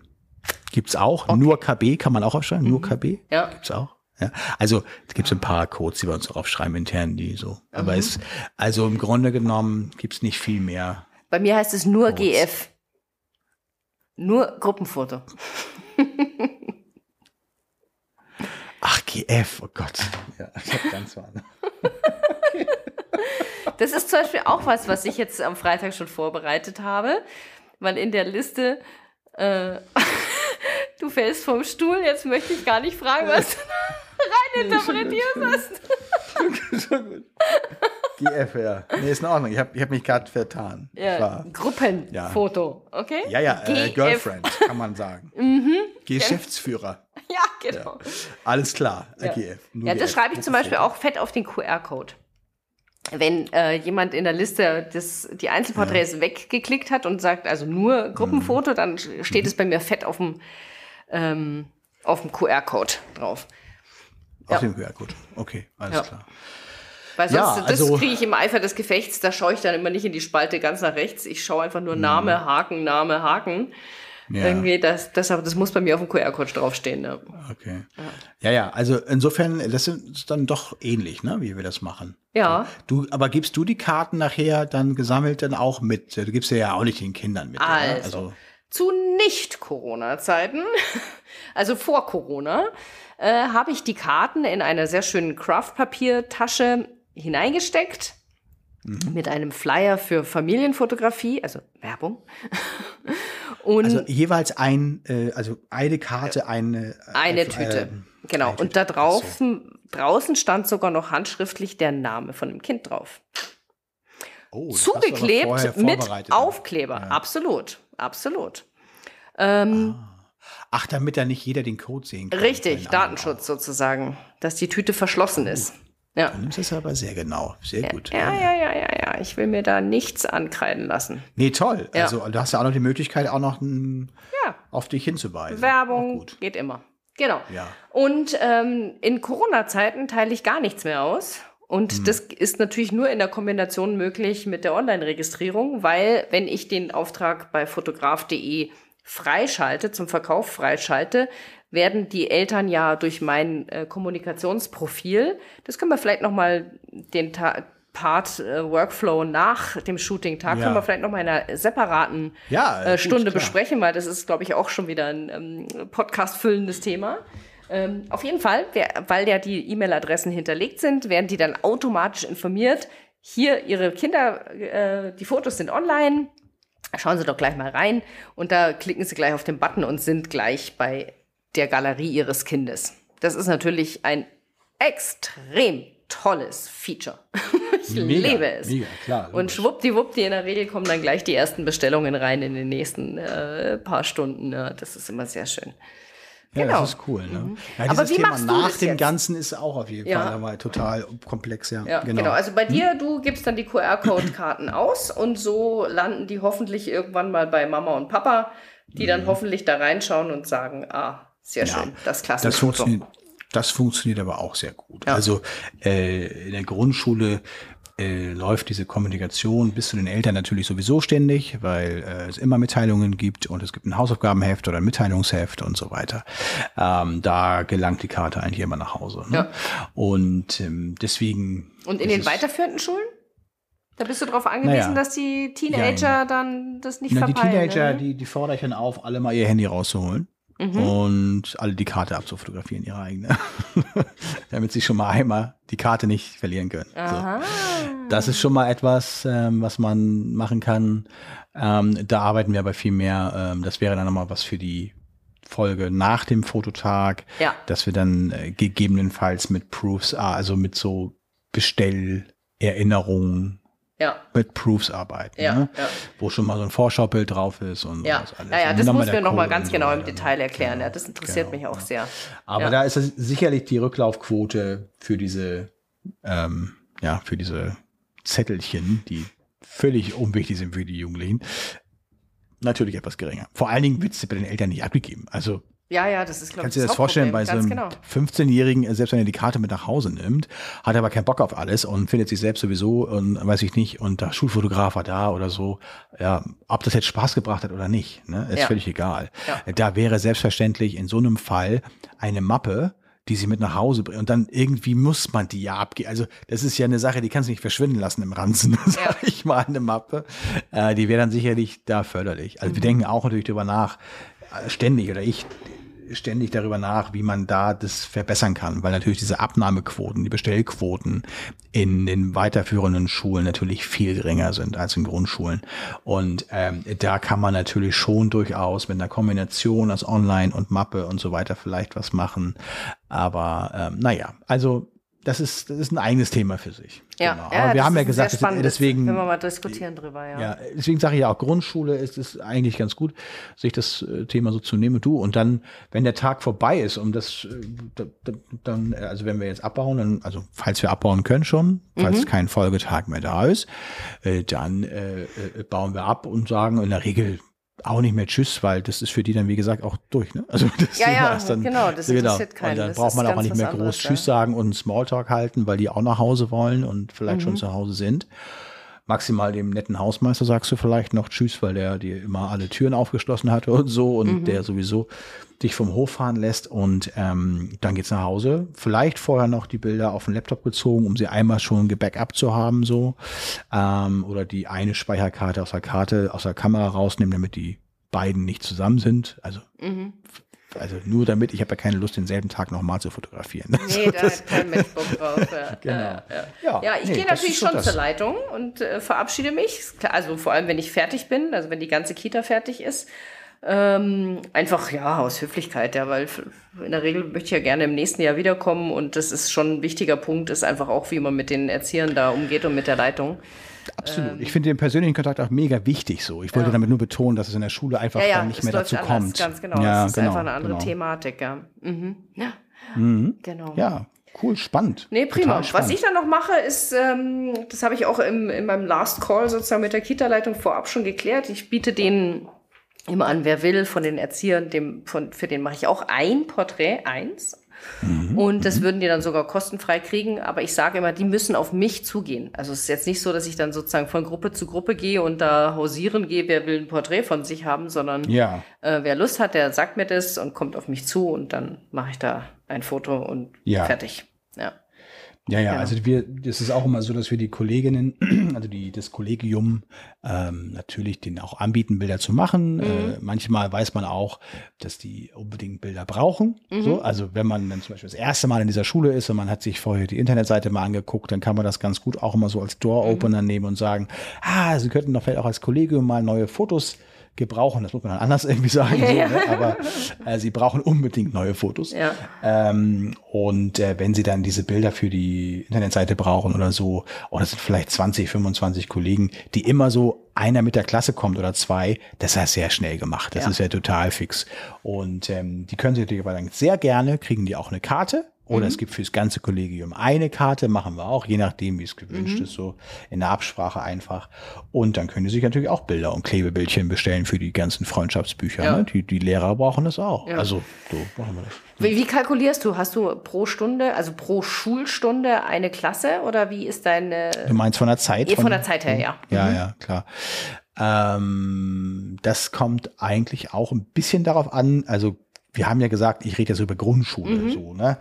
Gibt's auch. Nur KB kann man auch aufschreiben. Nur KB. Mhm. Ja. Gibt's auch. Ja. Also es gibt ein paar Codes, die wir uns aufschreiben intern, die so. Aber Mhm. es, also im Grunde genommen gibt's nicht viel mehr. Bei mir heißt es nur Codes. GF. Nur Gruppenfoto. GF, oh Gott. Ja, ich hab ganz was. Das ist zum Beispiel auch was, was ich jetzt am Freitag schon vorbereitet habe, weil in der Liste äh, du fällst vom Stuhl. Jetzt möchte ich gar nicht fragen, was du rein interpretierst hast. so gut. GF, ja. Nee, ist in Ordnung. Ich habe ich hab mich gerade vertan. Ja, war- Gruppenfoto, okay? ja, ja, äh. Girlfriend, kann man sagen. Geschäftsführer. Ja, genau. Alles klar, Ja. GF. nur Ja, das schreibe ich zum Beispiel auch fett auf den QR-Code. wenn äh, jemand in der Liste das, die Einzelporträts weggeklickt hat und sagt, also nur Gruppenfoto, dann steht es bei mir fett auf dem, ähm, auf dem QR-Code drauf. Auf Ja. dem QR-Code. Okay, alles Ja. klar. Weil Ja, sonst, also- das kriege ich im Eifer des Gefechts, da schaue ich dann immer nicht in die Spalte ganz nach rechts. Ich schaue einfach nur Name, Haken, Name, Haken. Ja. Irgendwie, das, das, das muss bei mir auf dem QR-Code draufstehen. Ne? Okay. Ja, ja, also insofern, das ist dann doch ähnlich, ne, wie wir das machen. Ja. Du, aber gibst du die Karten nachher dann gesammelt dann auch mit? Du gibst sie ja auch nicht den Kindern mit. oder? Also, zu Nicht-Corona-Zeiten, also vor Corona, äh, habe ich die Karten in eine sehr schönen Craft-Papiertasche hineingesteckt. Mit einem Flyer für Familienfotografie, also Werbung. Und also jeweils ein, äh, also eine Karte, eine äh, eine äh, Tüte. äh, genau. eine Und Tüte. da draußen, draußen stand sogar noch handschriftlich der Name von dem Kind drauf. Oh, Zugeklebt mit. Aufkleber. Absolut. Absolut. Ähm, Ach, damit da nicht jeder den Code sehen kann. Richtig, Datenschutz sozusagen, dass die Tüte verschlossen ist. Ja. Du nimmst das aber sehr genau. Sehr gut. Ja, ja, ja, ja, ja. Ich will mir da nichts ankreiden lassen. Nee, toll. Ja. Also du hast ja auch noch die Möglichkeit, auch noch ein, Ja. auf dich hinzuweisen. Werbung gut. geht immer. Genau. Ja. Und ähm, in Corona-Zeiten teile ich gar nichts mehr aus. Und Hm. das ist natürlich nur in der Kombination möglich mit der Online-Registrierung, weil wenn ich den Auftrag bei fotograf.de freischalte, zum Verkauf freischalte, werden die Eltern ja durch mein äh, Kommunikationsprofil, das können wir vielleicht noch mal den Ta Part äh, Workflow nach dem Shooting-Tag, Ja. können wir vielleicht noch mal in einer separaten Ja, äh, gut, Stunde klar. besprechen, weil das ist, glaube ich, auch schon wieder ein ähm, Podcast-füllendes Thema. Ähm, auf jeden Fall, wer, weil ja die E-Mail-Adressen hinterlegt sind, werden die dann automatisch informiert. Hier, Ihre Kinder, äh, die Fotos sind online. Schauen Sie doch gleich mal rein und da klicken Sie gleich auf den Button und sind gleich bei der Galerie Ihres Kindes. Das ist natürlich ein extrem tolles Feature. ich Mega, liebe es. mega, klar, Und schwuppdiwuppdi, in der Regel kommen dann gleich die ersten Bestellungen rein in den nächsten äh, paar Stunden. Ja, das ist immer sehr schön. Ja, Genau. das ist cool. Ne? Ja, Aber wie Thema machst du nach das dem jetzt? Ganzen ist auch auf jeden Ja. Fall aber total komplex. Ja, Ja, genau. Also bei dir, du gibst dann die QR-Code-Karten aus und so landen die hoffentlich irgendwann mal bei Mama und Papa, die dann hoffentlich da reinschauen und sagen, ah, sehr. Ja. schön, das klasse. Das funktioniert, das funktioniert aber auch sehr gut. Ja. Also äh, in der Grundschule äh, läuft diese Kommunikation bis zu den Eltern natürlich sowieso ständig, weil äh, es immer Mitteilungen gibt und es gibt ein Hausaufgabenheft oder ein Mitteilungsheft und so weiter. Ähm, da gelangt die Karte eigentlich immer nach Hause. Ne? Ja. Und ähm, deswegen. Und in den weiterführenden Schulen? Da bist du darauf angewiesen, Naja. dass die Teenager dann das nicht Na, die verpeilen. Teenager, ne? die, die fordere ich dann auf, alle mal ihr Handy rauszuholen. Mhm. Und alle die Karte abzufotografieren, ihre eigene. Damit sie schon mal einmal die Karte nicht verlieren können. So. Das ist schon mal etwas, ähm, was man machen kann. Ähm, da arbeiten wir aber viel mehr. Ähm, das wäre dann nochmal was für die Folge nach dem Fototag, Ja. dass wir dann äh, gegebenenfalls mit Proofs, ah, also mit so Bestellerinnerungen, Ja. mit Proofs arbeiten, Ja, ne? ja. wo schon mal so ein Vorschaubild drauf ist und Ja, alles. ja, ja das muss mal mir der noch mal Code ganz so genau im? Detail erklären. Genau, ja, das interessiert genau, mich auch sehr. Aber da ist sicherlich die Rücklaufquote für diese, ähm, ja, für diese Zettelchen, die völlig unwichtig sind für die Jugendlichen, natürlich etwas geringer. Vor allen Dingen wird es bei den Eltern nicht abgegeben. Also Ja, ja, das ist, glaube ich, kannst du dir das vorstellen, bei so einem genau. 15-Jährigen, äh, selbst wenn er die Karte mit nach Hause nimmt, hat er aber keinen Bock auf alles und findet sich selbst sowieso und weiß ich nicht, und der Schulfotograf war da oder so. Ja, ob das jetzt Spaß gebracht hat oder nicht, ne, ist Ja. völlig egal. Ja. Da wäre selbstverständlich in so einem Fall eine Mappe, die sie mit nach Hause bringen. Und dann irgendwie muss man die ja abgeben. Also das ist ja eine Sache, die kannst du nicht verschwinden lassen im Ranzen, sag ich mal, eine Mappe. Äh, die wäre dann sicherlich da förderlich. Also wir denken auch natürlich darüber nach, äh, ständig oder ich ständig darüber nach, wie man da das verbessern kann, weil natürlich diese Abnahmequoten, die Bestellquoten in den weiterführenden Schulen natürlich viel geringer sind als in Grundschulen. Und ähm, da kann man natürlich schon durchaus mit einer Kombination aus Online und Mappe und so weiter vielleicht was machen. Aber ähm, naja, also das ist, das ist ein eigenes Thema für sich. Ja, Genau. ja Aber wir haben ja gesagt, spannend, deswegen, Wenn wir mal diskutieren drüber, ja. ja, deswegen sage ich ja auch, Grundschule ist es eigentlich ganz gut, sich das äh, Thema so zu nehmen. Du, und dann, wenn der Tag vorbei ist, um das, äh, da- da- dann, äh, also wenn wir jetzt abbauen, dann, also falls wir abbauen können schon, falls Mhm. kein Folgetag mehr da ist, dann äh, bauen wir ab und sagen in der Regel auch nicht mehr Tschüss, weil das ist für die dann, wie gesagt, auch durch. Ne? Also das Ja, ja, ist dann, genau, das interessiert keinen. Und dann Das braucht man auch nicht mehr groß anderes, Tschüss ja. sagen und einen Smalltalk halten, weil die auch nach Hause wollen und vielleicht Mhm. schon zu Hause sind. Maximal dem netten Hausmeister sagst du vielleicht noch Tschüss, weil der dir immer alle Türen aufgeschlossen hatte und so und Mhm. der sowieso dich vom Hof fahren lässt und ähm, dann geht's nach Hause. Vielleicht vorher noch die Bilder auf den Laptop gezogen, um sie einmal schon gebackup zu haben so ähm, oder die eine Speicherkarte aus der Karte aus der Kamera rausnehmen, damit die beiden nicht zusammen sind. Also Mhm. Also nur damit, ich habe ja keine Lust, denselben Tag nochmal zu fotografieren. Nee, da hat kein Mensch Bock drauf. Ja, Genau. ja, ja. Ich nee, gehe natürlich so schon das. zur Leitung und äh, verabschiede mich. Also vor allem, wenn ich fertig bin, also wenn die ganze Kita fertig ist. Ähm, einfach ja aus Höflichkeit, ja, weil in der Regel möchte ich ja gerne im nächsten Jahr wiederkommen und das ist schon ein wichtiger Punkt, ist einfach auch, wie man mit den Erziehern da umgeht und mit der Leitung. Absolut. ich finde den persönlichen Kontakt auch mega wichtig so. Ich wollte Ja. damit nur betonen, dass es in der Schule einfach Ja, ja, nicht mehr dazu anders, kommt. Ganz genau, Ja, es ist genau, einfach eine andere genau. Thematik, ja. Mhm. Ja, genau. Ja, cool, spannend. Nee, prima. Total Was spannend. ich dann noch mache, ist, ähm, das habe ich auch im, in meinem Last Call sozusagen mit der Kita-Leitung vorab schon geklärt. Ich biete denen immer an, wer will, von den Erziehern, dem, von, für den mache ich auch ein Porträt, eins. Mhm. Und das würden die dann sogar kostenfrei kriegen. Aber ich sage immer, die müssen auf mich zugehen. Also es ist jetzt nicht so, dass ich dann sozusagen von Gruppe zu Gruppe gehe und da hausieren gehe, wer will ein Porträt von sich haben, sondern Ja, äh, wer Lust hat, der sagt mir das und kommt auf mich zu und dann mache ich da ein Foto und Ja. fertig. Ja. Ja, ja. Ja. Also wir, das ist auch immer so, dass wir die Kolleginnen, also die, das Kollegium, ähm, natürlich denen auch anbieten, Bilder zu machen. Äh, manchmal weiß man auch, dass die unbedingt Bilder brauchen. So, also wenn man dann zum Beispiel das erste Mal in dieser Schule ist und man hat sich vorher die Internetseite mal angeguckt, dann kann man das ganz gut auch immer so als Door-Opener nehmen und sagen, ah, Sie könnten doch vielleicht auch als Kollegium mal neue Fotos gebrauchen. Das muss man dann anders irgendwie sagen. So, ne? Aber äh, sie brauchen unbedingt neue Fotos. Ja. Ähm, und äh, wenn sie dann diese Bilder für die Internetseite brauchen oder so, oder es sind vielleicht 20, 25 Kollegen, die immer so einer mit der Klasse kommt oder zwei, das ist ja sehr schnell gemacht. Das Ja. ist ja total fix. Und ähm, die können sie natürlich aber dann sehr gerne, kriegen die auch eine Karte. Oder Mhm. es gibt fürs ganze Kollegium eine Karte, machen wir auch, je nachdem, wie es gewünscht Mhm. ist, so in der Absprache einfach. Und dann können die sich natürlich auch Bilder und Klebebildchen bestellen für die ganzen Freundschaftsbücher. Ja. Ne? Die, die Lehrer brauchen das auch. Ja. Also, so machen wir das. Wie, wie kalkulierst du? Hast du pro Stunde, also pro Schulstunde eine Klasse oder wie ist deine Du meinst von der Zeit? Eh, von der Zeit her, ja. Ja, Mhm. ja, klar. Ähm, das kommt eigentlich auch ein bisschen darauf an, also wir haben ja gesagt, ich rede jetzt über Grundschule Mhm. so, ne?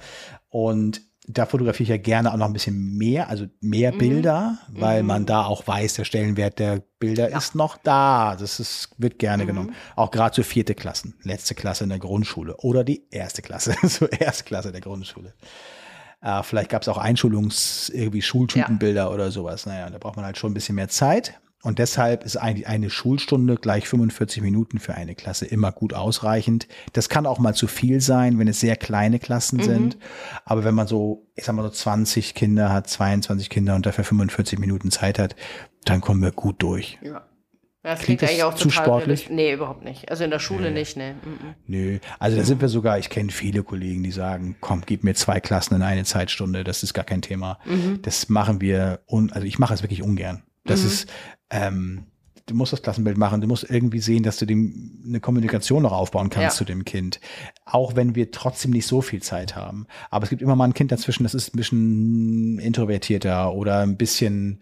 Und da fotografiere ich ja gerne auch noch ein bisschen mehr, also mehr Mhm. Bilder, weil man da auch weiß, der Stellenwert der Bilder ist noch da. Das ist, wird gerne Mhm. genommen. Auch gerade zu vierte Klassen, letzte Klasse in der Grundschule oder die erste Klasse, so erste Klasse der Grundschule. Äh, vielleicht gab es auch Einschulungs-, irgendwie Schultypenbilder oder sowas. Naja, da braucht man halt schon ein bisschen mehr Zeit. Und deshalb ist eigentlich eine Schulstunde gleich 45 Minuten für eine Klasse immer gut ausreichend. Das kann auch mal zu viel sein, wenn es sehr kleine Klassen sind. Aber wenn man so, ich sag mal so 20 Kinder hat, 22 Kinder und dafür 45 Minuten Zeit hat, dann kommen wir gut durch. Ja. Das Klingt klingt eigentlich auch zu sportlich? Nee, überhaupt nicht. Also in der Schule nicht, nee. Mhm. Nö, also da sind wir sogar, ich kenne viele Kollegen, die sagen, komm, gib mir zwei Klassen in eine Zeitstunde, das ist gar kein Thema. Das machen wir, un, also ich mache es wirklich ungern. Das ist, ähm, du musst das Klassenbild machen, du musst irgendwie sehen, dass du dem eine Kommunikation noch aufbauen kannst Ja. zu dem Kind. Auch wenn wir trotzdem nicht so viel Zeit haben. Aber es gibt immer mal ein Kind dazwischen, das ist ein bisschen introvertierter oder ein bisschen,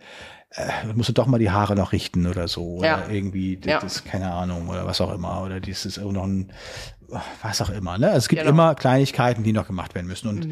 äh, musst du doch mal die Haare noch richten oder so. Oder Ja. irgendwie, das, Ja. das, keine Ahnung, oder was auch immer. Oder dieses irgendwo noch ein, was auch immer. Ne? Also es gibt Genau. immer Kleinigkeiten, die noch gemacht werden müssen. Und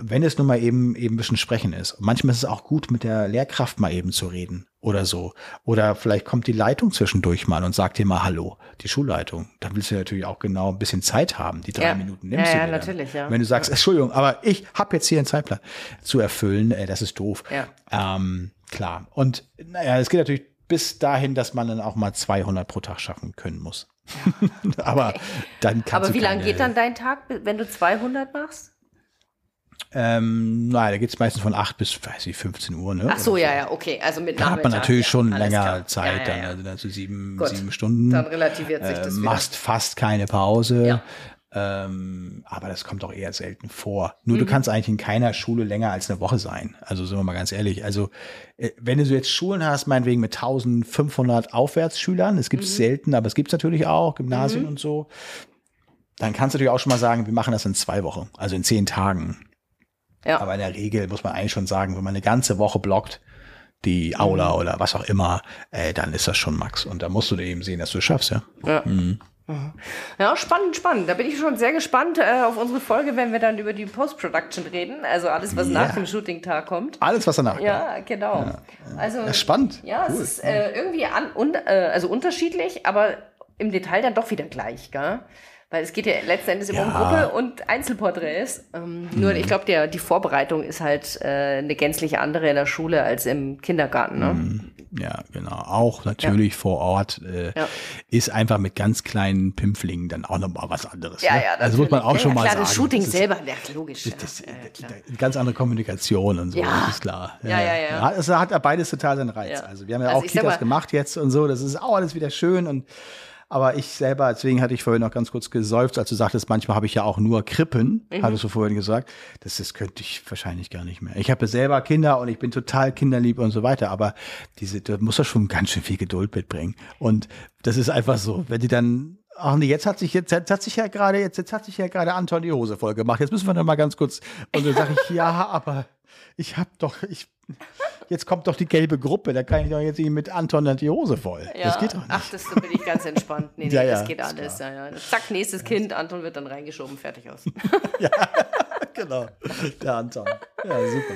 wenn es nun mal eben eben ein bisschen sprechen ist. Manchmal ist es auch gut, mit der Lehrkraft mal eben zu reden oder so. Oder vielleicht kommt die Leitung zwischendurch mal und sagt dir mal Hallo, die Schulleitung. Dann willst du natürlich auch genau ein bisschen Zeit haben. Die drei Ja. Minuten nimmst Ja, du ja, dir dann. natürlich, ja. Wenn du sagst, Entschuldigung, aber ich habe jetzt hier einen Zeitplan zu erfüllen, äh, das ist doof. Ja. Ähm, klar. Und naja, es geht natürlich bis dahin, dass man dann auch mal 200 pro Tag schaffen können muss. aber dann kannst Aber wie lange geht dann dein Tag, wenn du 200 machst? Ähm, naja, da geht es meistens von 8 bis, weiß ich, 15 Uhr. Ne? Ach so, ja, ja, okay. Also mit Da hat man natürlich ja, schon länger klar. Zeit, Ja, ja, dann, also sieben, Gut. sieben Stunden. Dann relativiert sich äh, das wieder. machst fast keine Pause. Ja. Ähm, aber das kommt auch eher selten vor. Nur Mhm. du kannst eigentlich in keiner Schule länger als eine Woche sein. Also sind wir mal ganz ehrlich. Also äh, wenn du so jetzt Schulen hast, meinetwegen mit 1500 Aufwärtsschülern, es Mhm. gibt es selten, aber es gibt es natürlich auch, Gymnasien und so, dann kannst du natürlich auch schon mal sagen, wir machen das in zwei Wochen, also in zehn Tagen. Ja. Aber in der Regel muss man eigentlich schon sagen, wenn man eine ganze Woche blockt, die Aula Mhm. oder was auch immer, äh, dann ist das schon Max. Und da musst du eben sehen, dass du es schaffst, ja. Ja. ja, spannend, spannend. Da bin ich schon sehr gespannt äh, auf unsere Folge, wenn wir dann über die Post-Production reden. Also alles, was Ja. nach dem Shooting-Tag kommt. Alles, was danach kommt. Ja, genau. Also, Ja, spannend. Ja, Cool. es ist äh, irgendwie an, un, äh, also unterschiedlich, aber im Detail dann doch wieder gleich, gell? Weil es geht ja letzten Endes immer um Ja. Mhm. Gruppe und Einzelporträts. Ähm, Nur ich glaube, die Vorbereitung ist halt äh, eine gänzlich andere in der Schule als im Kindergarten. Ne? Mhm. Ja, genau. Auch natürlich vor Ort äh, Ja. ist einfach mit ganz kleinen Pimpflingen dann auch nochmal was anderes. Ja, ne? ja, Also muss man auch schon ja, mal klar, sagen. das Shooting das ist, selber, ja, logisch. ja, Das, ja, klar. ganz andere Kommunikation und so, Ja. das ist klar. Ja, ja, ja. Hat- Es hat ja beides total seinen Reiz. Ja. Also wir haben ja Also auch Kitas mal- gemacht jetzt und so, das ist auch alles wieder schön und aber ich selber, deswegen hatte ich vorhin noch ganz kurz gesäuft, als du sagtest, manchmal habe ich ja auch nur Krippen, Mhm. hattest du vorhin gesagt. Das, das könnte ich wahrscheinlich gar nicht mehr. Ich habe selber Kinder und ich bin total kinderlieb und so weiter, aber diese, da muss er schon ganz schön viel Geduld mitbringen. Und das ist einfach so, wenn die dann Ach nee, jetzt hat sich jetzt, jetzt hat sich ja gerade jetzt, jetzt hat sich ja gerade Anton die Hose voll gemacht. Jetzt müssen wir noch mal ganz kurz und dann sage ich ja, aber ich habe doch ich jetzt kommt doch die gelbe Gruppe, da kann ich doch jetzt mit Anton dann die Hose voll. Ja. Das geht doch nicht. Ach, das da bin ich ganz entspannt. Nee, nee, Ja, ja, das geht alles. Ja, ja. Zack, nächstes Kind, Anton wird dann reingeschoben, fertig aus. genau. Der Anton. Ja, super.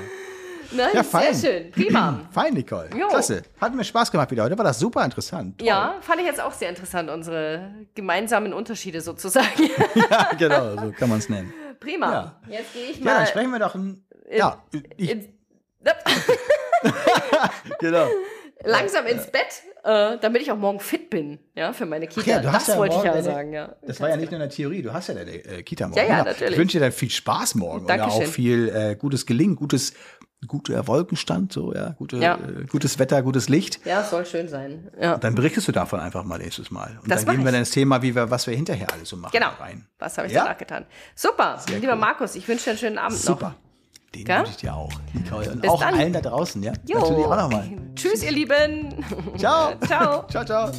Nein, Ja, fein. sehr schön. Prima. Fein, Nicole. Jo. Klasse. Hat mir Spaß gemacht wieder. Heute war das super interessant. Toll. Ja, fand ich jetzt auch sehr interessant, unsere gemeinsamen Unterschiede sozusagen. ja, genau, so kann man es nennen. Prima. Ja. Jetzt gehe ich Ja, mal. dann sprechen wir doch ein. Ja, ich, ins, genau. langsam ins Bett, äh, damit ich auch morgen fit bin, ja, für meine Kita. ja, du hast das ja wollte ich ja deine- sagen, ja. Das war ja nicht nur in der Theorie, du hast ja deine äh, Kita morgen. Ja, ja, Genau. natürlich. Ich wünsche dir dann viel Spaß morgen und Dankeschön. auch viel äh, gutes Gelingen, gutes, guter Wolkenstand, so, ja, gute, Ja. Äh, gutes Wetter, gutes Licht. Ja, soll schön sein. Ja. Dann berichtest du davon einfach mal nächstes Mal. Und Das dann gehen wir dann ins Thema, wie wir, was wir hinterher alles so machen Genau. rein. Was habe ich Ja? danach getan? Super, lieber cool. Markus, ich wünsche dir einen schönen Abend Super. Den Gell? wünsche ich dir auch, Nicole. Und Bis auch dann. allen da draußen, ja? Jo. Natürlich auch nochmal. Tschüss, ihr Lieben. Ciao. Ciao. Ciao, ciao.